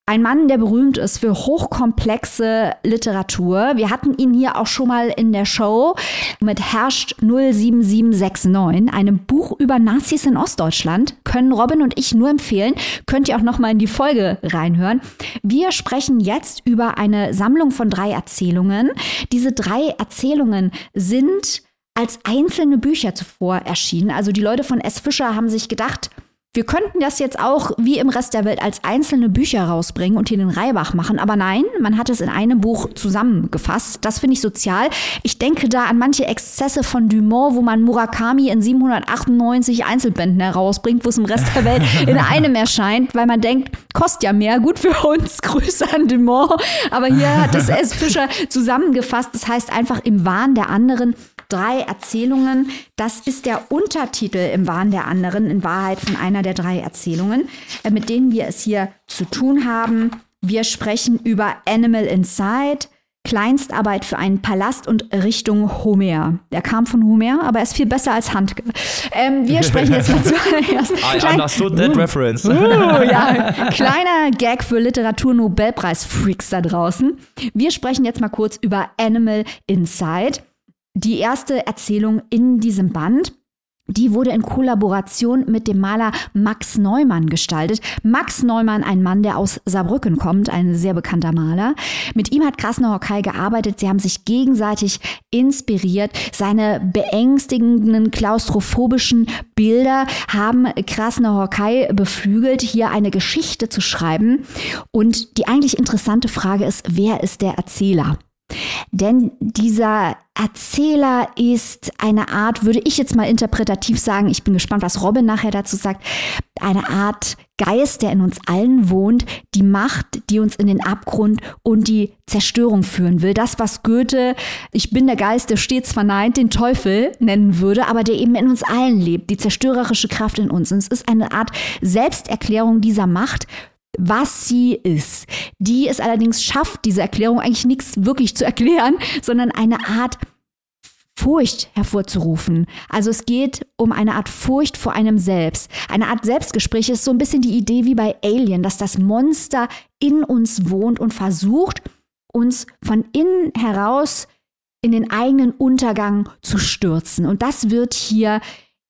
S2: Ein Mann, der berühmt ist für hochkomplexe Literatur. Wir hatten ihn hier auch schon mal in der Show mit Herrscht 07769, einem Buch über Nazis in Ostdeutschland. Können Robin und ich nur empfehlen. Könnt ihr auch noch mal in die Folge reinhören. Wir sprechen jetzt über eine Sammlung von drei Erzählungen. Diese drei Erzählungen sind als einzelne Bücher zuvor erschienen. Also die Leute von S. Fischer haben sich gedacht, wir könnten das jetzt auch wie im Rest der Welt als einzelne Bücher rausbringen und hier den Reibach machen. Aber nein, man hat es in einem Buch zusammengefasst. Das finde ich sozial. Ich denke da an manche Exzesse von Dumont, wo man Murakami in 798 Einzelbänden herausbringt, wo es im Rest der Welt in einem erscheint, weil man denkt, kostet ja mehr, gut für uns. Grüße an Dumont. Aber hier hat es S. Fischer zusammengefasst. Das heißt einfach im Wahn der anderen drei Erzählungen. Das ist der Untertitel im Wahn der anderen, in Wahrheit von einer der drei Erzählungen, äh, mit denen wir es hier zu tun haben. Wir sprechen über Animal Inside, Kleinstarbeit für einen Palast und Richtung Homer. Der kam von Homer, aber er ist viel besser als Handke. Ähm, wir sprechen jetzt mal zuerst.
S1: I understood that uh, reference.
S2: Uh, ja, kleiner Gag für Literatur-Nobelpreis-Freaks da draußen. Wir sprechen jetzt mal kurz über Animal Inside die erste Erzählung in diesem Band. Die wurde in Kollaboration mit dem Maler Max Neumann gestaltet. Max Neumann, ein Mann, der aus Saarbrücken kommt, ein sehr bekannter Maler. Mit ihm hat Krasner Hockey gearbeitet. Sie haben sich gegenseitig inspiriert. Seine beängstigenden, klaustrophobischen Bilder haben Krasner Hockey beflügelt, hier eine Geschichte zu schreiben. Und die eigentlich interessante Frage ist, wer ist der Erzähler? Denn dieser Erzähler ist eine Art, würde ich jetzt mal interpretativ sagen, ich bin gespannt, was Robin nachher dazu sagt, eine Art Geist, der in uns allen wohnt, die Macht, die uns in den Abgrund und die Zerstörung führen will. Das, was Goethe, ich bin der Geist, der stets verneint, den Teufel nennen würde, aber der eben in uns allen lebt, die zerstörerische Kraft in uns. Und es ist eine Art Selbsterklärung dieser Macht was sie ist. Die es allerdings schafft, diese Erklärung eigentlich nichts wirklich zu erklären, sondern eine Art Furcht hervorzurufen. Also es geht um eine Art Furcht vor einem selbst. Eine Art Selbstgespräch ist so ein bisschen die Idee wie bei Alien, dass das Monster in uns wohnt und versucht, uns von innen heraus in den eigenen Untergang zu stürzen. Und das wird hier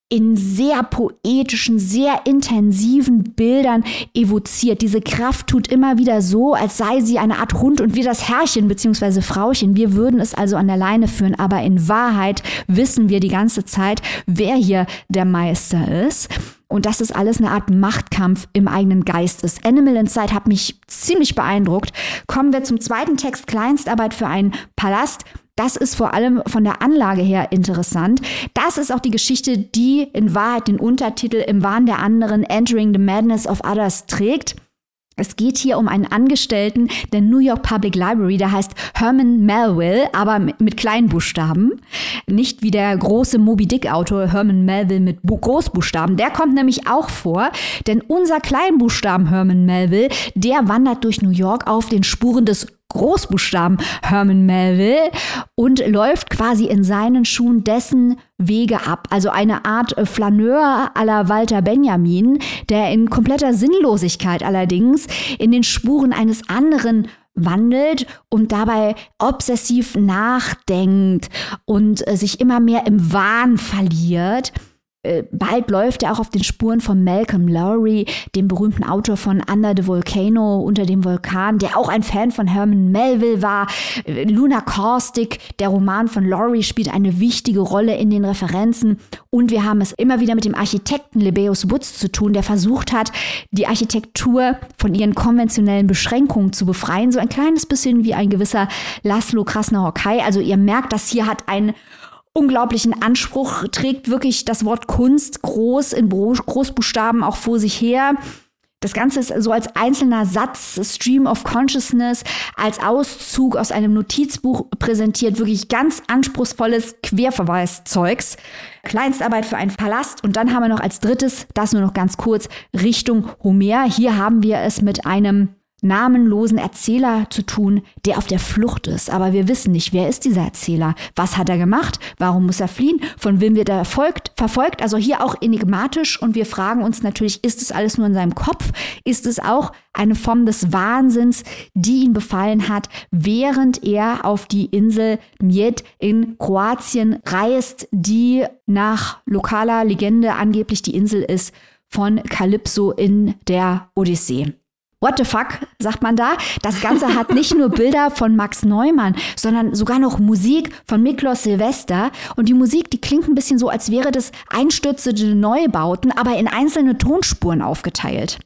S2: in sehr poetischen, sehr intensiven Bildern evoziert. Diese Kraft tut immer wieder so, als sei sie eine Art Hund und wir das Herrchen bzw. Frauchen. Wir würden es also an der Leine führen, aber in Wahrheit wissen wir die ganze Zeit, wer hier der Meister ist. Und dass es alles eine Art Machtkampf im eigenen Geist ist. Animal Inside hat mich ziemlich beeindruckt. Kommen wir zum zweiten Text, Kleinstarbeit für einen Palast. Das ist vor allem von der Anlage her interessant. Das ist auch die Geschichte, die in Wahrheit den Untertitel Im Wahn der anderen Entering the Madness of Others trägt. Es geht hier um einen Angestellten der New York Public Library, der heißt Herman Melville, aber mit kleinen Buchstaben. Nicht wie der große Moby Dick Autor Herman Melville mit Großbuchstaben. Der kommt nämlich auch vor, denn unser Kleinbuchstaben Herman Melville, der wandert durch New York auf den Spuren des Großbuchstaben Herman Melville und läuft quasi in seinen Schuhen dessen Wege ab. Also eine Art Flaneur aller Walter Benjamin, der in kompletter Sinnlosigkeit allerdings in den Spuren eines anderen wandelt und dabei obsessiv nachdenkt und äh, sich immer mehr im Wahn verliert. Äh, bald läuft er auch auf den Spuren von Malcolm Lowry, dem berühmten Autor von Under the Volcano, unter dem Vulkan, der auch ein Fan von Herman Melville war. Äh, Luna Caustic, der Roman von Lowry, spielt eine wichtige Rolle in den Referenzen. Und wir haben es immer wieder mit dem Architekten Lebeus Woods zu tun, der versucht hat, die Architektur von ihren konventionellen Beschränkungen zu befreien. So ein kleines bisschen wie ein gewisser Laszlo Krasner-Hockey. Also ihr merkt, das hier hat ein unglaublichen Anspruch, trägt wirklich das Wort Kunst groß in Großbuchstaben auch vor sich her. Das Ganze ist so als einzelner Satz, Stream of Consciousness, als Auszug aus einem Notizbuch präsentiert. Wirklich ganz anspruchsvolles Querverweiszeugs. Kleinstarbeit für einen Palast. Und dann haben wir noch als drittes, das nur noch ganz kurz, Richtung Homer. Hier haben wir es mit einem namenlosen Erzähler zu tun, der auf der Flucht ist. Aber wir wissen nicht, wer ist dieser Erzähler? Was hat er gemacht? Warum muss er fliehen? Von wem wird er folgt, verfolgt? Also hier auch enigmatisch. Und wir fragen uns natürlich, ist es alles nur in seinem Kopf? Ist es auch eine Form des Wahnsinns, die ihn befallen hat, während er auf die Insel Miet in Kroatien reist, die nach lokaler Legende angeblich die Insel ist von Kalypso in der Odyssee. What the fuck, sagt man da. Das Ganze hat nicht nur Bilder von Max Neumann, sondern sogar noch Musik von Miklos Silvester. Und die Musik, die klingt ein bisschen so, als wäre das einstürzende Neubauten, aber in einzelne Tonspuren aufgeteilt.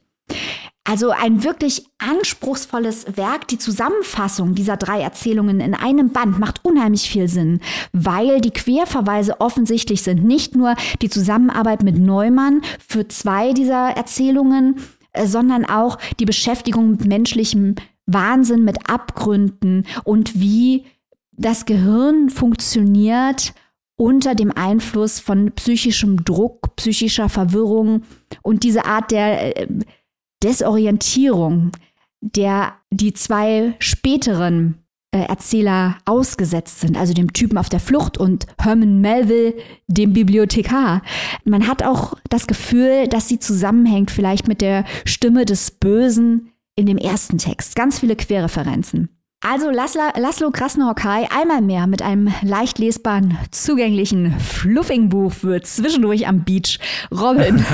S2: Also ein wirklich anspruchsvolles Werk. Die Zusammenfassung dieser drei Erzählungen in einem Band macht unheimlich viel Sinn, weil die Querverweise offensichtlich sind. Nicht nur die Zusammenarbeit mit Neumann für zwei dieser Erzählungen, äh, sondern auch die Beschäftigung mit menschlichem Wahnsinn, mit Abgründen und wie das Gehirn funktioniert unter dem Einfluss von psychischem Druck, psychischer Verwirrung und diese Art der äh, Desorientierung, der die zwei späteren äh, Erzähler ausgesetzt sind, also dem Typen auf der Flucht und Herman Melville, dem Bibliothekar. Man hat auch das Gefühl, dass sie zusammenhängt vielleicht mit der Stimme des Bösen in dem ersten Text. Ganz viele Querreferenzen. Also Laszlo, Laszlo Krasnohokai einmal mehr mit einem leicht lesbaren, zugänglichen Fluffing-Buch für zwischendurch am Beach. Robin,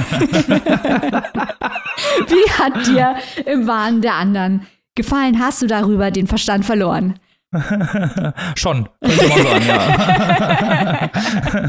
S2: wie hat dir im Wahn der anderen gefallen? Hast du darüber den Verstand verloren?
S1: Schon, könnte man sagen, ja.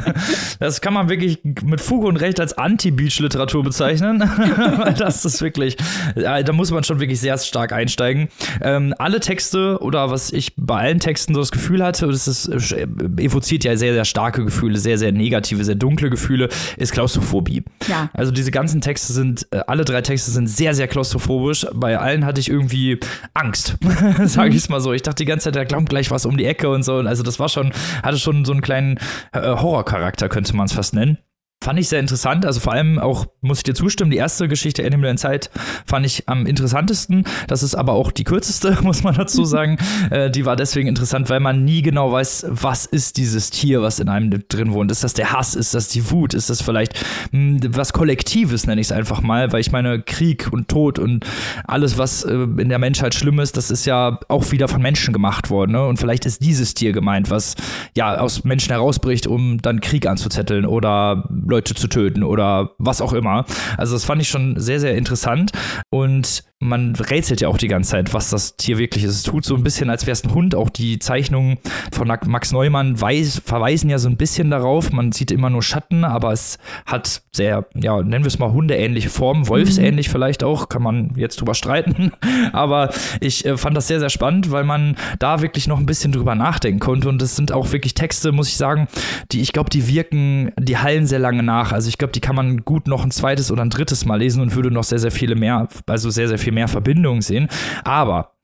S1: das kann man wirklich mit Fug und Recht als Anti-Beach-Literatur bezeichnen. das ist wirklich, da muss man schon wirklich sehr stark einsteigen. Ähm, alle Texte oder was ich bei allen Texten so das Gefühl hatte, das ist, äh, evoziert ja sehr, sehr starke Gefühle, sehr, sehr negative, sehr dunkle Gefühle, ist Klaustrophobie. Ja. Also diese ganzen Texte sind, äh, alle drei Texte sind sehr, sehr klaustrophobisch. Bei allen hatte ich irgendwie Angst, sage ich es mal so. Ich dachte die ganze Zeit, der kommt gleich was um die Ecke und so. Also das war schon, hatte schon so einen kleinen äh, Horrorcharakter, könnte man es fast nennen. Fand ich sehr interessant. Also vor allem auch, muss ich dir zustimmen, die erste Geschichte Animal Inside fand ich am interessantesten. Das ist aber auch die kürzeste, muss man dazu sagen. äh, die war deswegen interessant, weil man nie genau weiß, was ist dieses Tier, was in einem drin wohnt. Ist das der Hass? Ist das die Wut? Ist das vielleicht mh, hm, was Kollektives, nenne ich es einfach mal? Weil ich meine, Krieg und Tod und alles, was äh, in der Menschheit schlimm ist, das ist ja auch wieder von Menschen gemacht worden. Ne? Und vielleicht ist dieses Tier gemeint, was ja aus Menschen herausbricht, um dann Krieg anzuzetteln oder Leute zu töten oder was auch immer. Also das fand ich schon sehr, sehr interessant. Und man rätselt ja auch die ganze Zeit, was das Tier wirklich ist. Es tut so ein bisschen, als wäre es ein Hund. Auch die Zeichnungen von Max Neumann weiß, verweisen ja so ein bisschen darauf. Man sieht immer nur Schatten, aber es hat sehr, ja, nennen wir es mal hundeähnliche Formen, wolfsähnlich mhm. vielleicht auch, kann man jetzt drüber streiten. aber ich äh, fand das sehr, sehr spannend, weil man da wirklich noch ein bisschen drüber nachdenken konnte. Und es sind auch wirklich Texte, muss ich sagen, die, ich glaube, die wirken, die hallen sehr lange nach. Also ich glaube, die kann man gut noch ein zweites oder ein drittes Mal lesen und würde noch sehr, sehr viele mehr, also sehr, sehr viel mehr Verbindungen sehen. Aber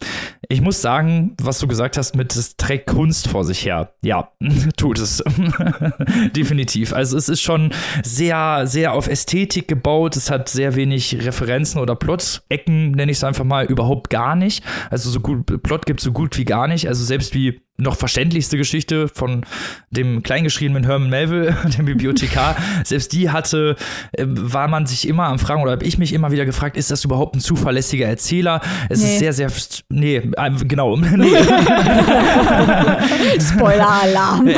S1: ich muss sagen, was du gesagt hast mit, es trägt Kunst vor sich her. Ja, tut es. Definitiv. Also es ist schon sehr, sehr auf Ästhetik gebaut. Es hat sehr wenig Referenzen oder Plot-Ecken, nenne ich es einfach mal, überhaupt gar nicht. Also so gut, Plot gibt es so gut wie gar nicht. Also selbst wie noch verständlichste Geschichte von dem kleingeschriebenen Herman Melville, dem Bibliothekar, selbst die hatte, äh, war man sich immer am Fragen oder habe ich mich immer wieder gefragt, ist das überhaupt ein zuverlässiger Erzähler? Es nee. ist sehr, sehr, nee, äh, genau, nee.
S2: Spoiler-Alarm.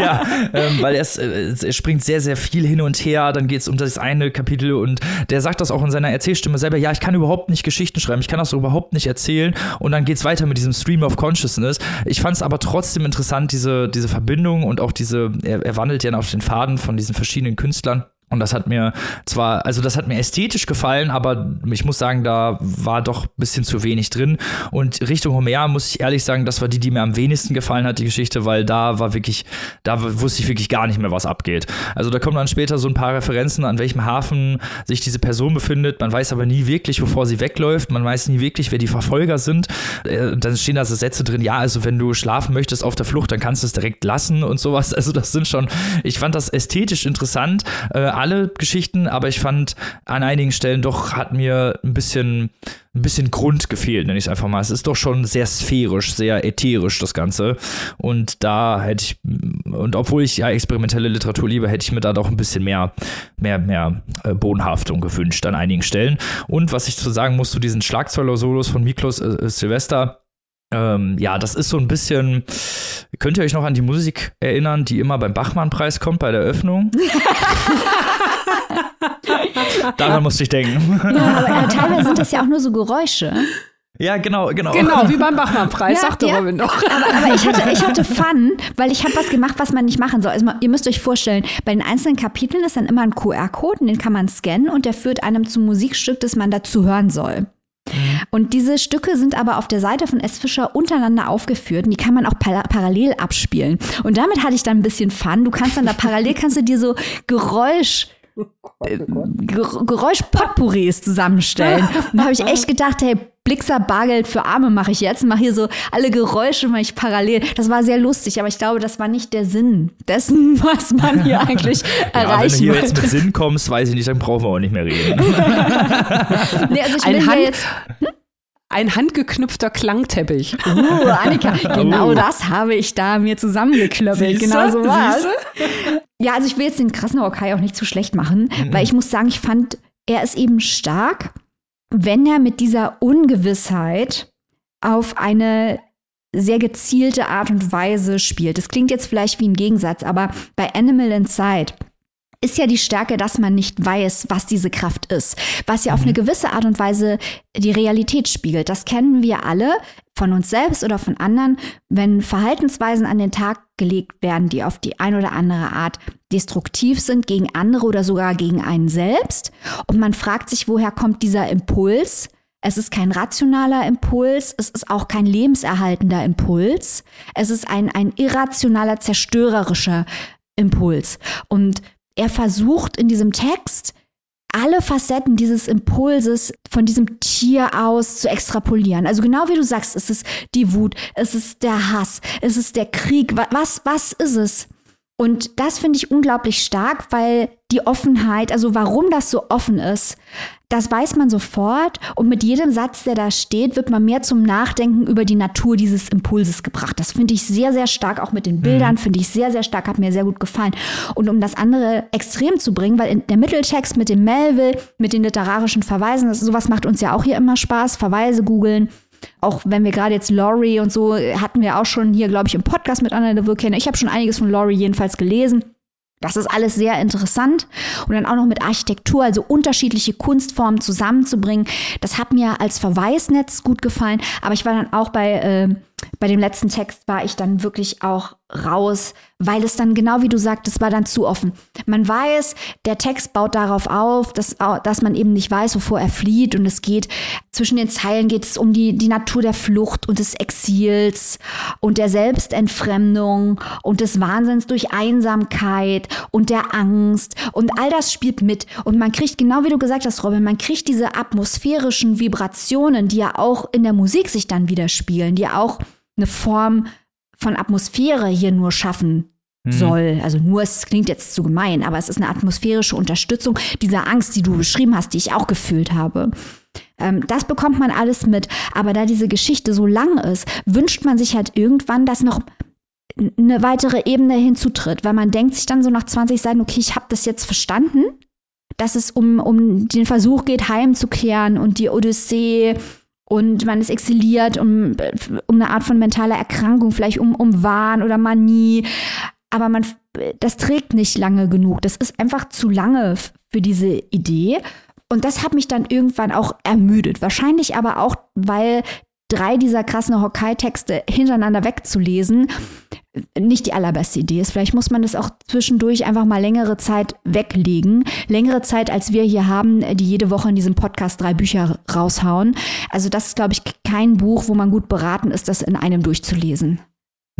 S1: ja, ähm, weil es, äh, es springt sehr, sehr viel hin und her, dann geht es um das eine Kapitel und der sagt das auch in seiner Erzählstimme selber, ja, ich kann überhaupt nicht Geschichten schreiben, ich kann das überhaupt nicht erzählen und dann geht es weiter mit diesem Stream of Consciousness. Ich fand es aber trotzdem interessant, diese, diese Verbindung und auch diese, er, er wandelt ja auf den Faden von diesen verschiedenen Künstlern. Und das hat mir zwar, also das hat mir ästhetisch gefallen, aber ich muss sagen, da war doch ein bisschen zu wenig drin. Und Richtung Homer muss ich ehrlich sagen, das war die, die mir am wenigsten gefallen hat, die Geschichte, weil da war wirklich, da wusste ich wirklich gar nicht mehr, was abgeht. Also da kommen dann später so ein paar Referenzen, an welchem Hafen sich diese Person befindet. Man weiß aber nie wirklich, bevor sie wegläuft. Man weiß nie wirklich, wer die Verfolger sind. Äh, dann stehen da so Sätze drin, ja, also wenn du schlafen möchtest auf der Flucht, dann kannst du es direkt lassen und sowas. Also das sind schon, ich fand das ästhetisch interessant äh, alle Geschichten, aber ich fand an einigen Stellen doch hat mir ein bisschen ein bisschen Grund gefehlt, nenne ich es einfach mal. Es ist doch schon sehr sphärisch, sehr ätherisch, das Ganze. Und da hätte ich, und obwohl ich ja experimentelle Literatur liebe, hätte ich mir da doch ein bisschen mehr, mehr, mehr äh, Bodenhaftung gewünscht an einigen Stellen. Und was ich zu sagen muss zu diesen Schlagzeuler-Solos von Miklos äh, Silvester, ähm, ja, das ist so ein bisschen. Könnt ihr euch noch an die Musik erinnern, die immer beim Bachmann-Preis kommt bei der Eröffnung? Daran musste ich denken.
S2: Ja, aber äh, teilweise sind das ja auch nur so Geräusche.
S1: Ja, genau, genau.
S3: Genau, wie beim Bachmann-Preis,
S2: Ja,
S3: sagte
S2: ja.
S3: Robin doch.
S2: Aber, aber ich, hatte, ich hatte Fun, weil ich habe was gemacht, was man nicht machen soll. Also ihr müsst euch vorstellen, bei den einzelnen Kapiteln ist dann immer ein QR-Code, den kann man scannen und der führt einem zum Musikstück, das man dazu hören soll. Und diese Stücke sind aber auf der Seite von S. Fischer untereinander aufgeführt und die kann man auch par parallel abspielen. Und damit hatte ich dann ein bisschen Fun. Du kannst dann da parallel kannst du dir so Geräusch Ger Geräusch-Potpourris zusammenstellen. Und da habe ich echt gedacht, hey, Blixer Bargeld für Arme mache ich jetzt, mache hier so alle Geräusche mache ich parallel. Das war sehr lustig, aber ich glaube, das war nicht der Sinn dessen, was man hier eigentlich
S1: Ja, wenn du
S2: erreichen
S1: hier
S2: wollte.
S1: jetzt mit Sinn kommst, weiß ich nicht, dann brauchen wir auch nicht mehr reden.
S2: Nee, also ich
S3: Ein
S2: will hier
S3: Hand-
S2: jetzt
S3: Ein handgeknüpfter Klangteppich.
S2: Uh, Annika, genau
S1: Oh.
S2: das habe ich da mir zusammengeklöppelt. Genau so war's. Ja, also ich will jetzt den krassen Okai auch nicht zu schlecht machen, weil ich muss sagen, ich fand, er ist eben stark, wenn er mit dieser Ungewissheit auf eine sehr gezielte Art und Weise spielt. Das klingt jetzt vielleicht wie ein Gegensatz, aber bei Animal Inside ist ja die Stärke, dass man nicht weiß, was diese Kraft ist, was ja auf eine gewisse Art und Weise die Realität spiegelt. Das kennen wir alle von uns selbst oder von anderen, wenn Verhaltensweisen an den Tag gelegt werden, die auf die ein oder andere Art destruktiv sind gegen andere oder sogar gegen einen selbst. Und man fragt sich, woher kommt dieser Impuls? Es ist kein rationaler Impuls, es ist auch kein lebenserhaltender Impuls, es ist ein, ein irrationaler, zerstörerischer Impuls. Und er versucht in diesem Text, alle Facetten dieses Impulses von diesem Tier aus zu extrapolieren. Also genau wie du sagst, es ist die Wut, es ist der Hass, es ist der Krieg. Wa- Was, was ist es? Und das finde ich unglaublich stark, weil die Offenheit, also warum das so offen ist, das weiß man sofort. Und mit jedem Satz, der da steht, wird man mehr zum Nachdenken über die Natur dieses Impulses gebracht. Das finde ich sehr, sehr stark. Auch mit den Bildern finde ich sehr, sehr stark, hat mir sehr gut gefallen. Und um das andere extrem zu bringen, weil der Mitteltext mit dem Melville, mit den literarischen Verweisen, das, sowas macht uns ja auch hier immer Spaß, Verweise googeln. Auch wenn wir gerade jetzt Laurie und so hatten wir auch schon hier, glaube ich, im Podcast mit Anna Deville kennen. Ich habe schon einiges von Laurie jedenfalls gelesen. Das ist alles sehr interessant. Und dann auch noch mit Architektur, also unterschiedliche Kunstformen zusammenzubringen. Das hat mir als Verweisnetz gut gefallen. Aber ich war dann auch bei, äh, bei dem letzten Text, war ich dann wirklich auch raus, weil es dann genau wie du sagtest, war dann zu offen. Man weiß, der Text baut darauf auf, dass, dass man eben nicht weiß, wovor er flieht. Und es geht, zwischen den Zeilen geht es um die, die Natur der Flucht und des Exils und der Selbstentfremdung und des Wahnsinns durch Einsamkeit und der Angst. Und all das spielt mit. Und man kriegt, genau wie du gesagt hast, Robin, man kriegt diese atmosphärischen Vibrationen, die ja auch in der Musik sich dann widerspiegeln, die ja auch eine Form von Atmosphäre hier nur schaffen soll. Also nur, es klingt jetzt zu gemein, aber es ist eine atmosphärische Unterstützung dieser Angst, die du beschrieben hast, die ich auch gefühlt habe. Ähm, das bekommt man alles mit. Aber da diese Geschichte so lang ist, wünscht man sich halt irgendwann, dass noch eine weitere Ebene hinzutritt, weil man denkt sich dann so nach 20 Seiten, okay, ich habe das jetzt verstanden, dass es um, um den Versuch geht, heimzukehren und die Odyssee und man ist exiliert um, um eine Art von mentaler Erkrankung, vielleicht um, um Wahn oder Manie. Aber man, das trägt nicht lange genug. Das ist einfach zu lange für diese Idee. Und das hat mich dann irgendwann auch ermüdet. Wahrscheinlich aber auch, weil drei dieser krassen Hokkai-Texte hintereinander wegzulesen nicht die allerbeste Idee ist. Vielleicht muss man das auch zwischendurch einfach mal längere Zeit weglegen. Längere Zeit, als wir hier haben, die jede Woche in diesem Podcast drei Bücher raushauen. Also das ist, glaube ich, kein Buch, wo man gut beraten ist, das in einem durchzulesen.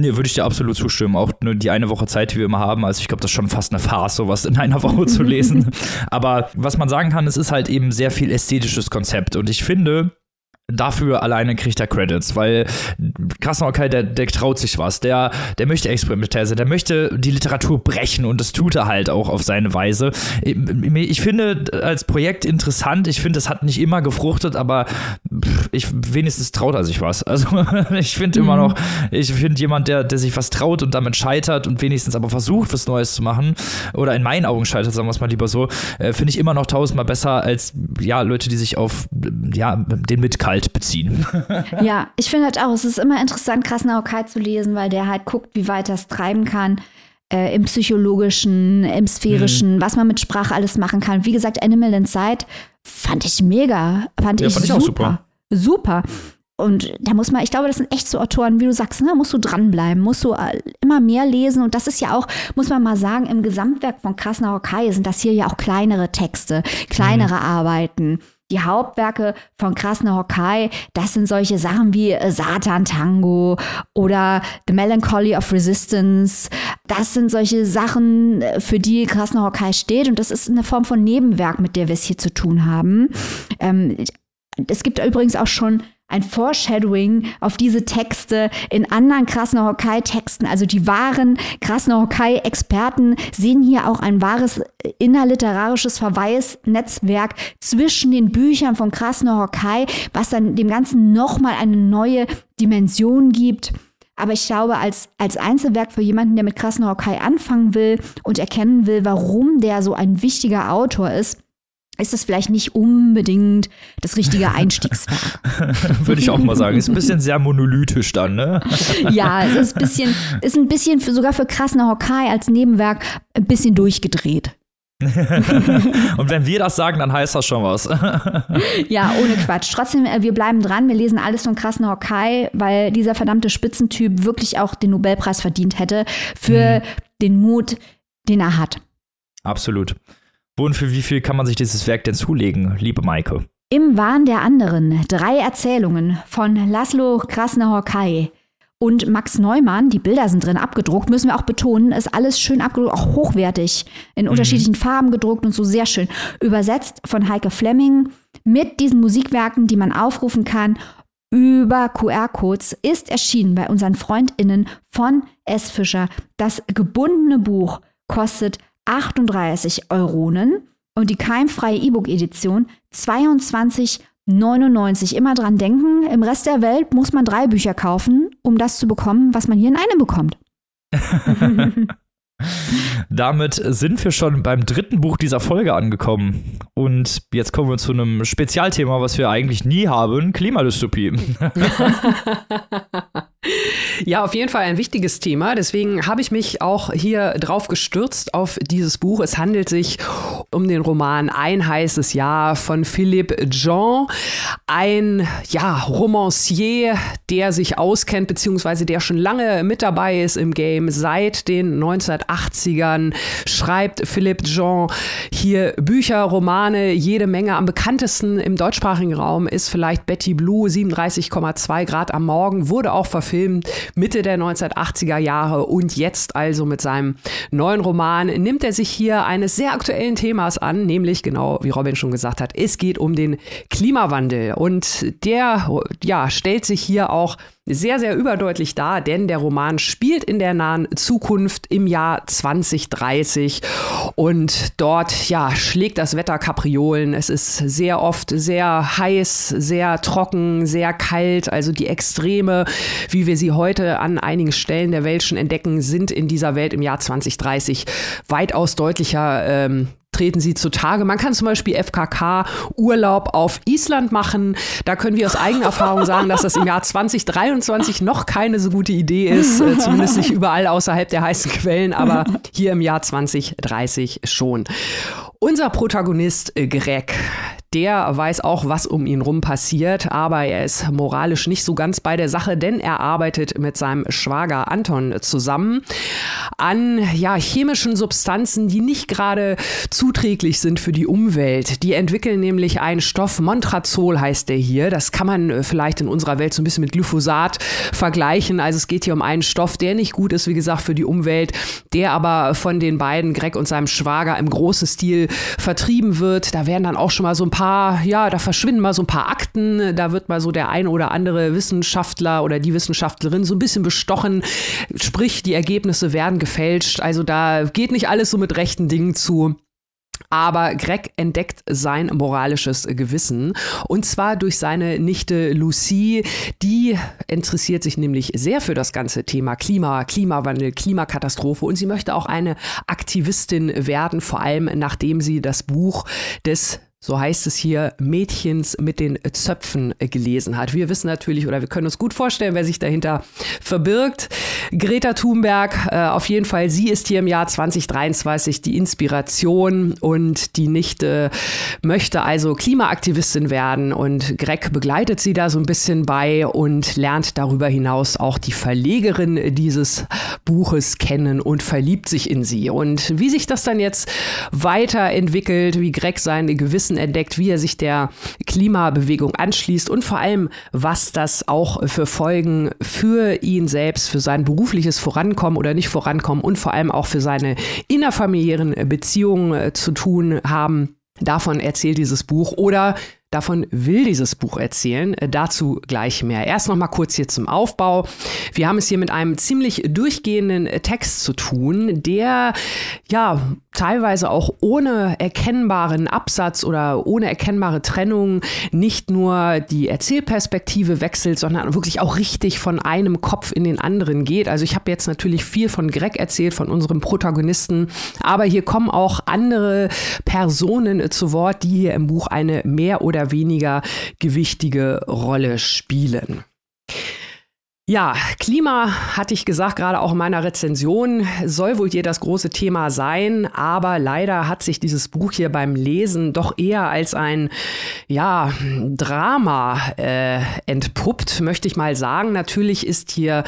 S1: Nee, würde ich dir absolut zustimmen. Auch nur die eine Woche Zeit, die wir immer haben. Also ich glaube, das ist schon fast eine Farce, sowas in einer Woche zu lesen. Aber was man sagen kann, es ist halt eben sehr viel ästhetisches Konzept. Und ich finde, Dafür alleine kriegt er Credits, weil Krasnauer der, der traut sich was, der, der möchte experimentell sein, der möchte die Literatur brechen und das tut er halt auch auf seine Weise. Ich finde als Projekt interessant, ich finde, es hat nicht immer gefruchtet, aber ich, wenigstens traut er sich was. Also ich finde immer noch, ich finde jemand, der, der sich was traut und damit scheitert und wenigstens aber versucht, was Neues zu machen, oder in meinen Augen scheitert, sagen wir es mal lieber so, äh, finde ich immer noch tausendmal besser als ja, Leute, die sich auf ja, den Mitkalt beziehen.
S2: Ja, ich finde halt auch, es ist immer interessant, Krasnauer Kai zu lesen, weil der halt guckt, wie weit es treiben kann. äh, im psychologischen, im sphärischen, mhm. was man mit Sprache alles machen kann. Wie gesagt, Animal Inside fand ich mega, fand ja, ich, fand ich super. super. Super. Und da muss man, ich glaube, das sind echt so Autoren, wie du sagst, ne, musst du dranbleiben, musst du äh, immer mehr lesen. Und das ist ja auch, muss man mal sagen, im Gesamtwerk von Krasner Kai sind das hier ja auch kleinere Texte, kleinere mhm. Arbeiten. Die Hauptwerke von Krasner Hokai, das sind solche Sachen wie äh, Satan Tango oder The Melancholy of Resistance. Das sind solche Sachen, äh, für die Krasner Hokai steht. Und das ist eine Form von Nebenwerk, mit der wir es hier zu tun haben. Ähm, es gibt übrigens auch schon ein Foreshadowing auf diese Texte in anderen Krasner Hokai-Texten. Also die wahren Krasner Hokai-Experten sehen hier auch ein wahres innerliterarisches Verweisnetzwerk zwischen den Büchern von Krasner Hokai, was dann dem Ganzen nochmal eine neue Dimension gibt. Aber ich glaube, als, als Einzelwerk für jemanden, der mit Krasner Hokai anfangen will und erkennen will, warum der so ein wichtiger Autor ist, ist das vielleicht nicht unbedingt das richtige Einstiegswerk.
S1: Würde ich auch mal sagen. Ist ein bisschen sehr monolithisch dann, ne?
S2: ja, es ist ein bisschen, ist ein bisschen für, sogar für Krasner Hokai als Nebenwerk ein bisschen durchgedreht.
S1: Und wenn wir das sagen, dann heißt das schon was.
S2: ja, ohne Quatsch. Trotzdem, äh, wir bleiben dran. Wir lesen alles von Krasner Hokai, weil dieser verdammte Spitzentyp wirklich auch den Nobelpreis verdient hätte für mhm. den Mut, den er hat.
S1: Absolut. Und für wie viel kann man sich dieses Werk denn zulegen, liebe Maike?
S2: Im Wahn der anderen. Drei Erzählungen von Laszlo Krasner-Horkai und Max Neumann. Die Bilder sind drin abgedruckt, müssen wir auch betonen. Ist alles schön abgedruckt, auch hochwertig. In mhm. unterschiedlichen Farben gedruckt und so sehr schön. Übersetzt von Heike Flemming mit diesen Musikwerken, die man aufrufen kann über QR-Codes ist erschienen bei unseren FreundInnen von S. Fischer. Das gebundene Buch kostet 38 Euronen und die keimfreie E-Book-Edition 22,99. Immer dran denken, im Rest der Welt muss man drei Bücher kaufen, um das zu bekommen, was man hier in einem bekommt.
S1: Damit sind wir schon beim dritten Buch dieser Folge angekommen. Und jetzt kommen wir zu einem Spezialthema, was wir eigentlich nie haben: Klimadystopie.
S3: Ja, auf jeden Fall ein wichtiges Thema. Deswegen habe ich mich auch hier drauf gestürzt auf dieses Buch. Es handelt sich um den Roman Ein heißes Jahr von Philippe Jean. Ein, ja, Romancier, der sich auskennt, beziehungsweise der schon lange mit dabei ist im Game. Seit den 1980ern schreibt Philippe Jean hier Bücher, Romane, jede Menge. Am bekanntesten im deutschsprachigen Raum ist vielleicht Betty Blue, 37,2 Grad am Morgen, wurde auch verfilmt Mitte der 1980er Jahre. Und jetzt also mit seinem neuen Roman nimmt er sich hier eines sehr aktuellen Themas an, nämlich genau wie Robin schon gesagt hat, es geht um den Klimawandel. Und der ja stellt sich hier auch sehr, sehr überdeutlich dar, denn der Roman spielt in der nahen Zukunft im Jahr 2030 und dort, ja, schlägt das Wetter Kapriolen. Es ist sehr oft sehr heiß, sehr trocken, sehr kalt. Also die Extreme, wie wir sie heute an einigen Stellen der Welt schon entdecken, sind in dieser Welt im Jahr 2030 weitaus deutlicher ähm, treten sie zutage. Man kann zum Beispiel FKK-Urlaub auf Island machen. Da können wir aus eigener Erfahrung sagen, dass das im Jahr 2023 noch keine so gute Idee ist. Äh, zumindest nicht überall außerhalb der heißen Quellen, aber hier im Jahr 2030 schon. Unser Protagonist äh, Greg, der weiß auch, was um ihn rum passiert, aber er ist moralisch nicht so ganz bei der Sache, denn er arbeitet mit seinem Schwager Anton zusammen an ja, chemischen Substanzen, die nicht gerade zuträglich sind für die Umwelt. Die entwickeln nämlich einen Stoff, Montrazol heißt der hier. Das kann man äh, vielleicht in unserer Welt so ein bisschen mit Glyphosat vergleichen. Also es geht hier um einen Stoff, der nicht gut ist, wie gesagt, für die Umwelt, der aber von den beiden, Greg und seinem Schwager, im großen Stil vertrieben wird. Da werden dann auch schon mal so ein paar, ja, da verschwinden mal so ein paar Akten, da wird mal so der ein oder andere Wissenschaftler oder die Wissenschaftlerin so ein bisschen bestochen, sprich, die Ergebnisse werden gefälscht. Also da geht nicht alles so mit rechten Dingen zu. Aber Greg entdeckt sein moralisches Gewissen und zwar durch seine Nichte Lucie. Die interessiert sich nämlich sehr für das ganze Thema Klima, Klimawandel, Klimakatastrophe und sie möchte auch eine Aktivistin werden, vor allem nachdem sie das Buch des so heißt es hier, Mädchens mit den Zöpfen gelesen hat. Wir wissen natürlich oder wir können uns gut vorstellen, wer sich dahinter verbirgt. Greta Thunberg, äh, auf jeden Fall, sie ist hier im Jahr 2023 die Inspiration und die Nichte möchte also Klimaaktivistin werden und Greg begleitet sie da so ein bisschen bei und lernt darüber hinaus auch die Verlegerin dieses Buches kennen und verliebt sich in sie. Und wie sich das dann jetzt weiterentwickelt, wie Greg sein Gewissen entdeckt, wie er sich der Klimabewegung anschließt und vor allem, was das auch für Folgen für ihn selbst, für sein berufliches Vorankommen oder nicht Vorankommen und vor allem auch für seine innerfamiliären Beziehungen äh, zu tun haben. Davon erzählt dieses Buch oder Davon will dieses Buch erzählen. Äh, dazu gleich mehr. Erst noch mal kurz hier zum Aufbau. Wir haben es hier mit einem ziemlich durchgehenden äh, Text zu tun, der ja teilweise auch ohne erkennbaren Absatz oder ohne erkennbare Trennung nicht nur die Erzählperspektive wechselt, sondern wirklich auch richtig von einem Kopf in den anderen geht. Also ich habe jetzt natürlich viel von Greg erzählt, von unserem Protagonisten, aber hier kommen auch andere Personen äh, zu Wort, die hier im Buch eine mehr oder oder weniger gewichtige Rolle spielen. Ja, Klima, hatte ich gesagt, gerade auch in meiner Rezension, soll wohl hier das große Thema sein, aber leider hat sich dieses Buch hier beim Lesen doch eher als ein, ja, Drama äh, entpuppt, möchte ich mal sagen. Natürlich ist hier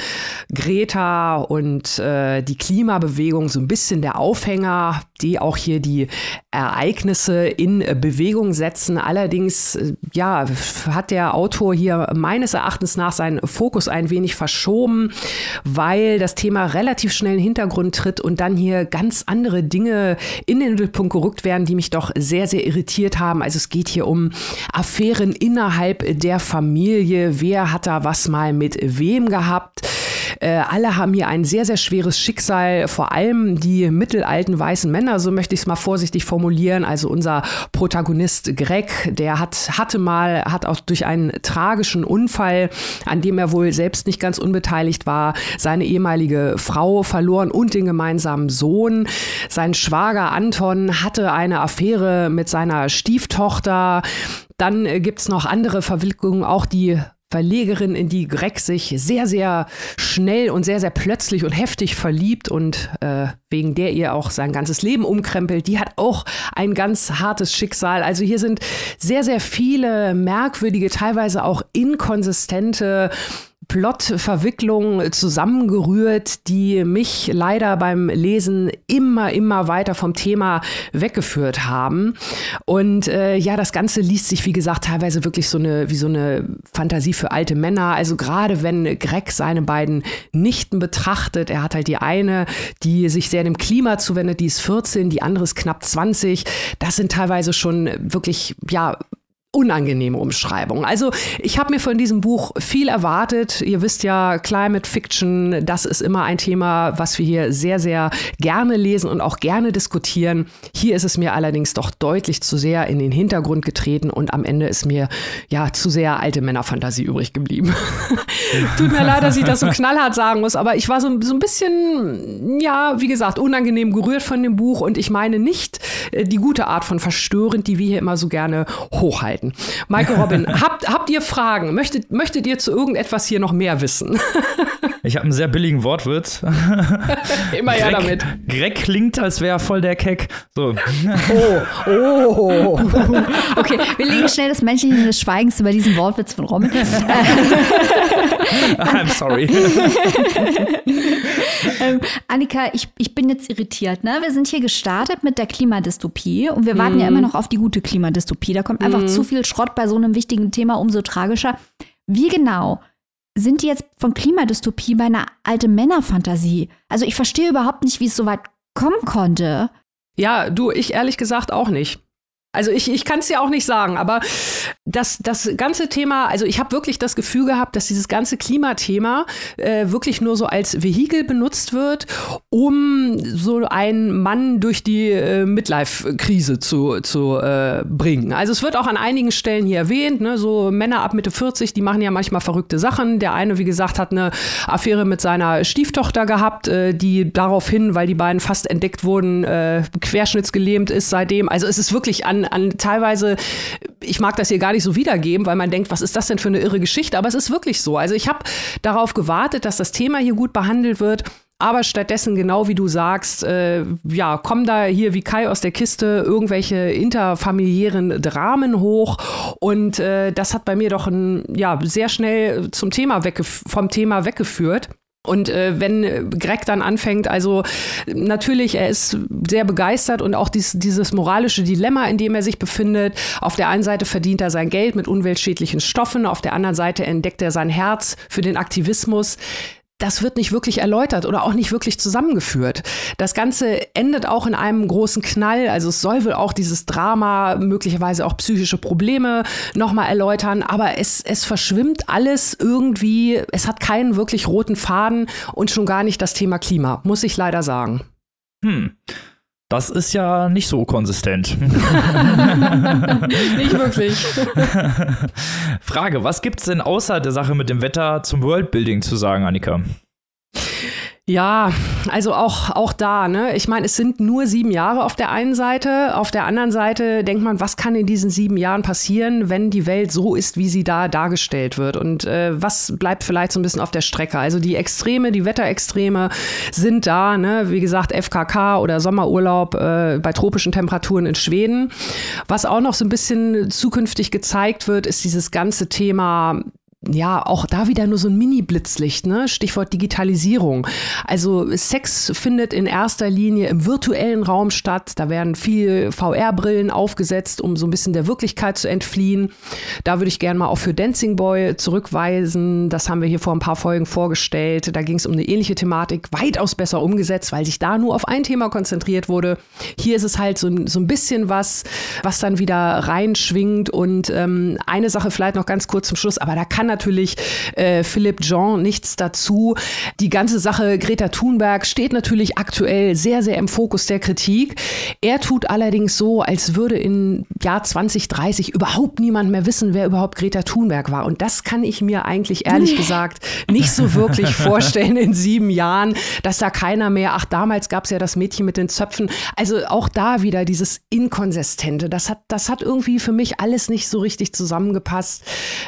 S3: Greta und äh, die Klimabewegung so ein bisschen der Aufhänger, die auch hier die Ereignisse in Bewegung setzen. Allerdings, äh, ja, hat der Autor hier meines Erachtens nach seinen Fokus ein wenig wenig verschoben, weil das Thema relativ schnell in den Hintergrund tritt und dann hier ganz andere Dinge in den Mittelpunkt gerückt werden, die mich doch sehr, sehr irritiert haben. Also es geht hier um Affären innerhalb der Familie. Wer hat da was mal mit wem gehabt? Äh, alle haben hier ein sehr, sehr schweres Schicksal, vor allem die mittelalten weißen Männer, so möchte ich es mal vorsichtig formulieren. Also unser Protagonist Greg, der hat, hatte mal, hat auch durch einen tragischen Unfall, an dem er wohl selbst nicht ganz unbeteiligt war, seine ehemalige Frau verloren und den gemeinsamen Sohn. Sein Schwager Anton hatte eine Affäre mit seiner Stieftochter. Dann äh, gibt's noch andere Verwicklungen, auch die Verlegerin, in die Greg sich sehr, sehr schnell und sehr, sehr plötzlich und heftig verliebt und äh, wegen der ihr auch sein ganzes Leben umkrempelt, die hat auch ein ganz hartes Schicksal. Also hier sind sehr, sehr viele merkwürdige, teilweise auch inkonsistente Plotverwicklungen zusammengerührt, die mich leider beim Lesen immer, immer weiter vom Thema weggeführt haben. Und äh, ja, das Ganze liest sich, wie gesagt, teilweise wirklich so eine, wie so eine Fantasie für alte Männer. Also gerade wenn Greg seine beiden Nichten betrachtet, er hat halt die eine, die sich sehr dem Klima zuwendet, die ist 14, die andere ist knapp 20. Das sind teilweise schon wirklich, ja, unangenehme Umschreibung. Also ich habe mir von diesem Buch viel erwartet. Ihr wisst ja, Climate Fiction, das ist immer ein Thema, was wir hier sehr, sehr gerne lesen und auch gerne diskutieren. Hier ist es mir allerdings doch deutlich zu sehr in den Hintergrund getreten und am Ende ist mir ja zu sehr alte Männerfantasie übrig geblieben. Tut mir leid, dass ich das so knallhart sagen muss, aber ich war so, so ein bisschen, ja, wie gesagt, unangenehm gerührt von dem Buch und ich meine nicht äh, die gute Art von verstörend, die wir hier immer so gerne hochhalten halten. Michael Robin, habt, habt ihr Fragen? Möchtet, möchtet ihr zu irgendetwas hier noch mehr wissen?
S1: ich habe einen sehr billigen Wortwitz.
S3: Immer ja damit.
S1: Greg klingt, als wäre er voll der Keck. So.
S2: Oh, oh. Okay, wir legen schnell das Männchen des Schweigens über diesen Wortwitz von Robin.
S1: I'm sorry.
S2: Ähm, Annika, ich, ich bin jetzt irritiert. Ne? Wir sind hier gestartet mit der Klimadystopie und wir warten mm. ja immer noch auf die gute Klimadystopie. Da kommt einfach mm. zu viel Schrott bei so einem wichtigen Thema, umso tragischer. Wie genau sind die jetzt von Klimadystopie bei einer alte Männerfantasie? Also ich verstehe überhaupt nicht, wie es so weit kommen konnte.
S3: Ja, du, ich ehrlich gesagt auch nicht. Also ich, ich kann es ja auch nicht sagen, aber das, das ganze Thema, also ich habe wirklich das Gefühl gehabt, dass dieses ganze Klimathema äh, wirklich nur so als Vehikel benutzt wird, um so einen Mann durch die äh, Midlife-Krise zu, zu äh, bringen. Also es wird auch an einigen Stellen hier erwähnt, ne, so Männer ab Mitte 40, die machen ja manchmal verrückte Sachen. Der eine, wie gesagt, hat eine Affäre mit seiner Stieftochter gehabt, äh, die daraufhin, weil die beiden fast entdeckt wurden, äh, querschnittsgelähmt ist seitdem. Also es ist wirklich an an, teilweise, ich mag das hier gar nicht so wiedergeben, weil man denkt, was ist das denn für eine irre Geschichte? Aber es ist wirklich so. Also ich habe darauf gewartet, dass das Thema hier gut behandelt wird. Aber stattdessen, genau wie du sagst, äh, ja, kommen da hier wie Kai aus der Kiste irgendwelche interfamiliären Dramen hoch. Und äh, das hat bei mir doch ein, ja, sehr schnell zum Thema vom Thema weggeführt. Und äh, wenn Greg dann anfängt, also natürlich, er ist sehr begeistert und auch dies, dieses moralische Dilemma, in dem er sich befindet. Auf der einen Seite verdient er sein Geld mit umweltschädlichen Stoffen, auf der anderen Seite entdeckt er sein Herz für den Aktivismus das wird nicht wirklich erläutert oder auch nicht wirklich zusammengeführt. Das Ganze endet auch in einem großen Knall. Also es soll wohl auch dieses Drama, möglicherweise auch psychische Probleme nochmal erläutern. Aber es, es verschwimmt alles irgendwie. Es hat keinen wirklich roten Faden und schon gar nicht das Thema Klima, muss ich leider sagen.
S1: Hm. Das ist ja nicht so konsistent. nicht
S3: wirklich.
S1: Frage, was gibt es denn außer der Sache mit dem Wetter zum Worldbuilding zu sagen, Annika?
S3: Ja, also auch, auch da, ne? Ich meine, es sind nur sieben Jahre auf der einen Seite. Auf der anderen Seite denkt man, was kann in diesen sieben Jahren passieren, wenn die Welt so ist, wie sie da dargestellt wird? Und äh, was bleibt vielleicht so ein bisschen auf der Strecke? Also die Extreme, die Wetterextreme sind da, ne? Wie gesagt, FKK oder Sommerurlaub äh, bei tropischen Temperaturen in Schweden. Was auch noch so ein bisschen zukünftig gezeigt wird, ist dieses ganze Thema ja, auch da wieder nur so ein Mini-Blitzlicht, ne? Stichwort Digitalisierung. Also Sex findet in erster Linie im virtuellen Raum statt. Da werden viel VR-Brillen aufgesetzt, um so ein bisschen der Wirklichkeit zu entfliehen. Da würde ich gerne mal auch für Dancing Boy zurückweisen. Das haben wir hier vor ein paar Folgen vorgestellt. Da ging es um eine ähnliche Thematik, weitaus besser umgesetzt, weil sich da nur auf ein Thema konzentriert wurde. Hier ist es halt so, so ein bisschen was, was dann wieder reinschwingt. Und ähm, eine Sache vielleicht noch ganz kurz zum Schluss, aber da kann natürlich äh, Philipp Jean nichts dazu. Die ganze Sache Greta Thunberg steht natürlich aktuell sehr, sehr im Fokus der Kritik. Er tut allerdings so, als würde im Jahr 2030 überhaupt niemand mehr wissen, wer überhaupt Greta Thunberg war. Und das kann ich mir eigentlich ehrlich gesagt nicht so wirklich vorstellen in sieben Jahren, dass da keiner mehr, ach, damals gab es ja das Mädchen mit den Zöpfen. Also auch da wieder dieses Inkonsistente. Das hat, das hat irgendwie für mich alles nicht so richtig zusammengepasst.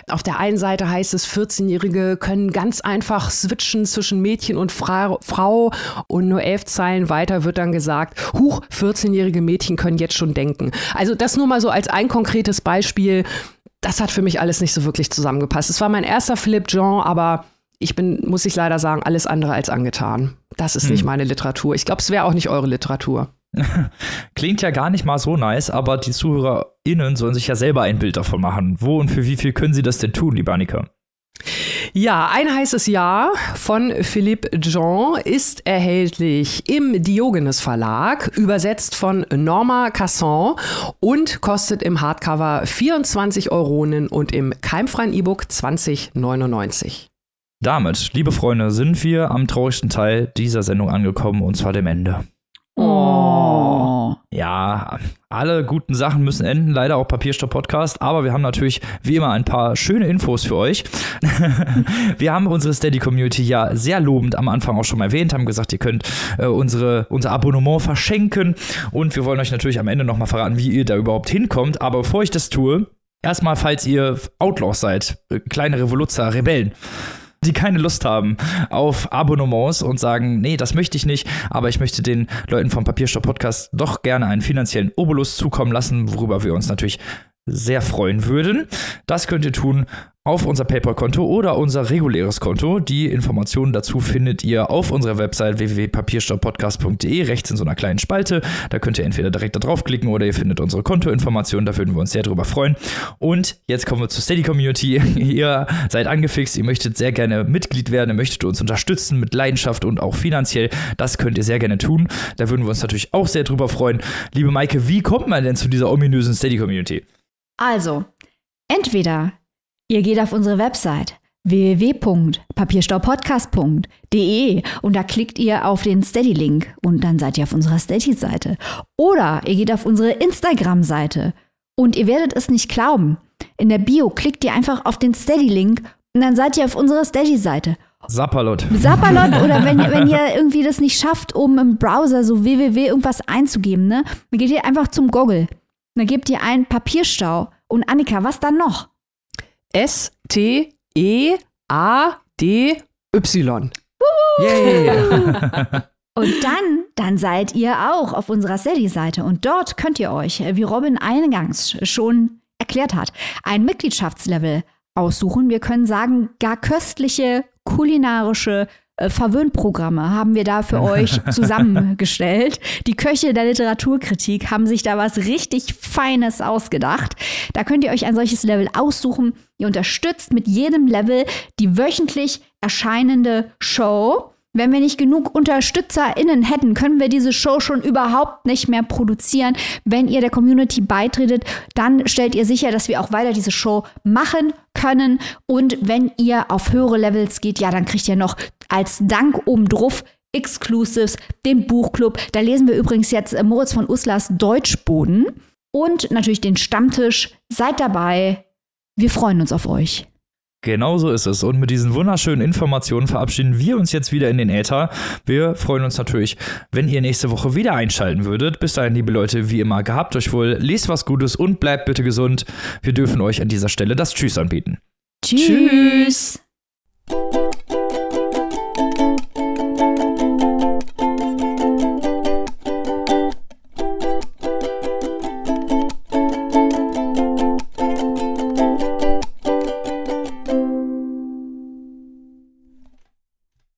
S3: Auf der einen Seite heißt es, 14-Jährige können ganz einfach switchen zwischen Mädchen und Fra Frau und nur elf Zeilen weiter wird dann gesagt, huch, 14-jährige Mädchen können jetzt schon denken. Also das nur mal so als ein konkretes Beispiel. Das hat für mich alles nicht so wirklich zusammengepasst. Es war mein erster Philipp Jean, aber ich bin, muss ich leider sagen, alles andere als angetan. Das ist hm. nicht meine Literatur. Ich glaube, es wäre auch nicht eure Literatur.
S1: Klingt ja gar nicht mal so nice, aber die ZuhörerInnen sollen sich ja selber ein Bild davon machen. Wo und für wie viel können sie das denn tun, liebe Annika?
S3: Ja, ein heißes Jahr von Philippe Jean ist erhältlich im Diogenes Verlag, übersetzt von Norma Casson und kostet im Hardcover 24 Euronen und im keimfreien E-Book 20,99.
S1: Damit, liebe Freunde, sind wir am traurigsten Teil dieser Sendung angekommen und zwar dem Ende.
S2: Oh.
S1: Ja, alle guten Sachen müssen enden, leider auch Papierstopp Podcast, aber wir haben natürlich wie immer ein paar schöne Infos für euch. wir haben unsere Steady Community ja sehr lobend am Anfang auch schon mal erwähnt, haben gesagt, ihr könnt äh, unsere, unser Abonnement verschenken und wir wollen euch natürlich am Ende nochmal verraten, wie ihr da überhaupt hinkommt, aber bevor ich das tue, erstmal, falls ihr Outlaws seid, äh, kleine Revoluzzer, Rebellen, die keine Lust haben auf Abonnements und sagen, nee, das möchte ich nicht, aber ich möchte den Leuten vom Papierstopp Podcast doch gerne einen finanziellen Obolus zukommen lassen, worüber wir uns natürlich sehr freuen würden. Das könnt ihr tun auf unser PayPal-Konto oder unser reguläres Konto. Die Informationen dazu findet ihr auf unserer Website www.papierstopppodcast.de rechts in so einer kleinen Spalte. Da könnt ihr entweder direkt da draufklicken oder ihr findet unsere Kontoinformationen. Da würden wir uns sehr drüber freuen. Und jetzt kommen wir zur Steady Community. ihr seid angefixt, ihr möchtet sehr gerne Mitglied werden, ihr möchtet uns unterstützen mit Leidenschaft und auch finanziell. Das könnt ihr sehr gerne tun. Da würden wir uns natürlich auch sehr drüber freuen. Liebe Maike, wie kommt man denn zu dieser ominösen Steady Community?
S2: Also, entweder Ihr geht auf unsere Website www.papierstaupodcast.de und da klickt ihr auf den Steady-Link und dann seid ihr auf unserer Steady-Seite. Oder ihr geht auf unsere Instagram-Seite und ihr werdet es nicht glauben. In der Bio klickt ihr einfach auf den Steady-Link und dann seid ihr auf unserer Steady-Seite.
S1: Sapperlot.
S2: Sapperlot oder wenn, wenn ihr irgendwie das nicht schafft, um im Browser so www irgendwas einzugeben, ne, dann geht ihr einfach zum Google Dann gebt ihr ein Papierstau. Und Annika, was dann noch?
S3: S-T-E-A-D-Y.
S1: Yay!
S2: Und dann, dann seid ihr auch auf unserer Steady-Seite. Und dort könnt ihr euch, wie Robin eingangs schon erklärt hat, ein Mitgliedschaftslevel aussuchen. Wir können sagen, gar köstliche kulinarische äh, Verwöhnprogramme haben wir da für euch zusammengestellt. Die Köche der Literaturkritik haben sich da was richtig Feines ausgedacht. Da könnt ihr euch ein solches Level aussuchen. Ihr unterstützt mit jedem Level die wöchentlich erscheinende Show. Wenn wir nicht genug UnterstützerInnen hätten, können wir diese Show schon überhaupt nicht mehr produzieren. Wenn ihr der Community beitretet, dann stellt ihr sicher, dass wir auch weiter diese Show machen können. Und wenn ihr auf höhere Levels geht, ja, dann kriegt ihr noch als Dank obendrauf Exclusives, den Buchclub. Da lesen wir übrigens jetzt äh, Moritz von Uslers Deutschboden und natürlich den Stammtisch. Seid dabei. Wir freuen uns auf euch.
S1: Genau so ist es. Und mit diesen wunderschönen Informationen verabschieden wir uns jetzt wieder in den Äther. Wir freuen uns natürlich, wenn ihr nächste Woche wieder einschalten würdet. Bis dahin, liebe Leute, wie immer, gehabt euch wohl, lest was Gutes und bleibt bitte gesund. Wir dürfen euch an dieser Stelle das Tschüss anbieten.
S2: Tschüss. Tschüss.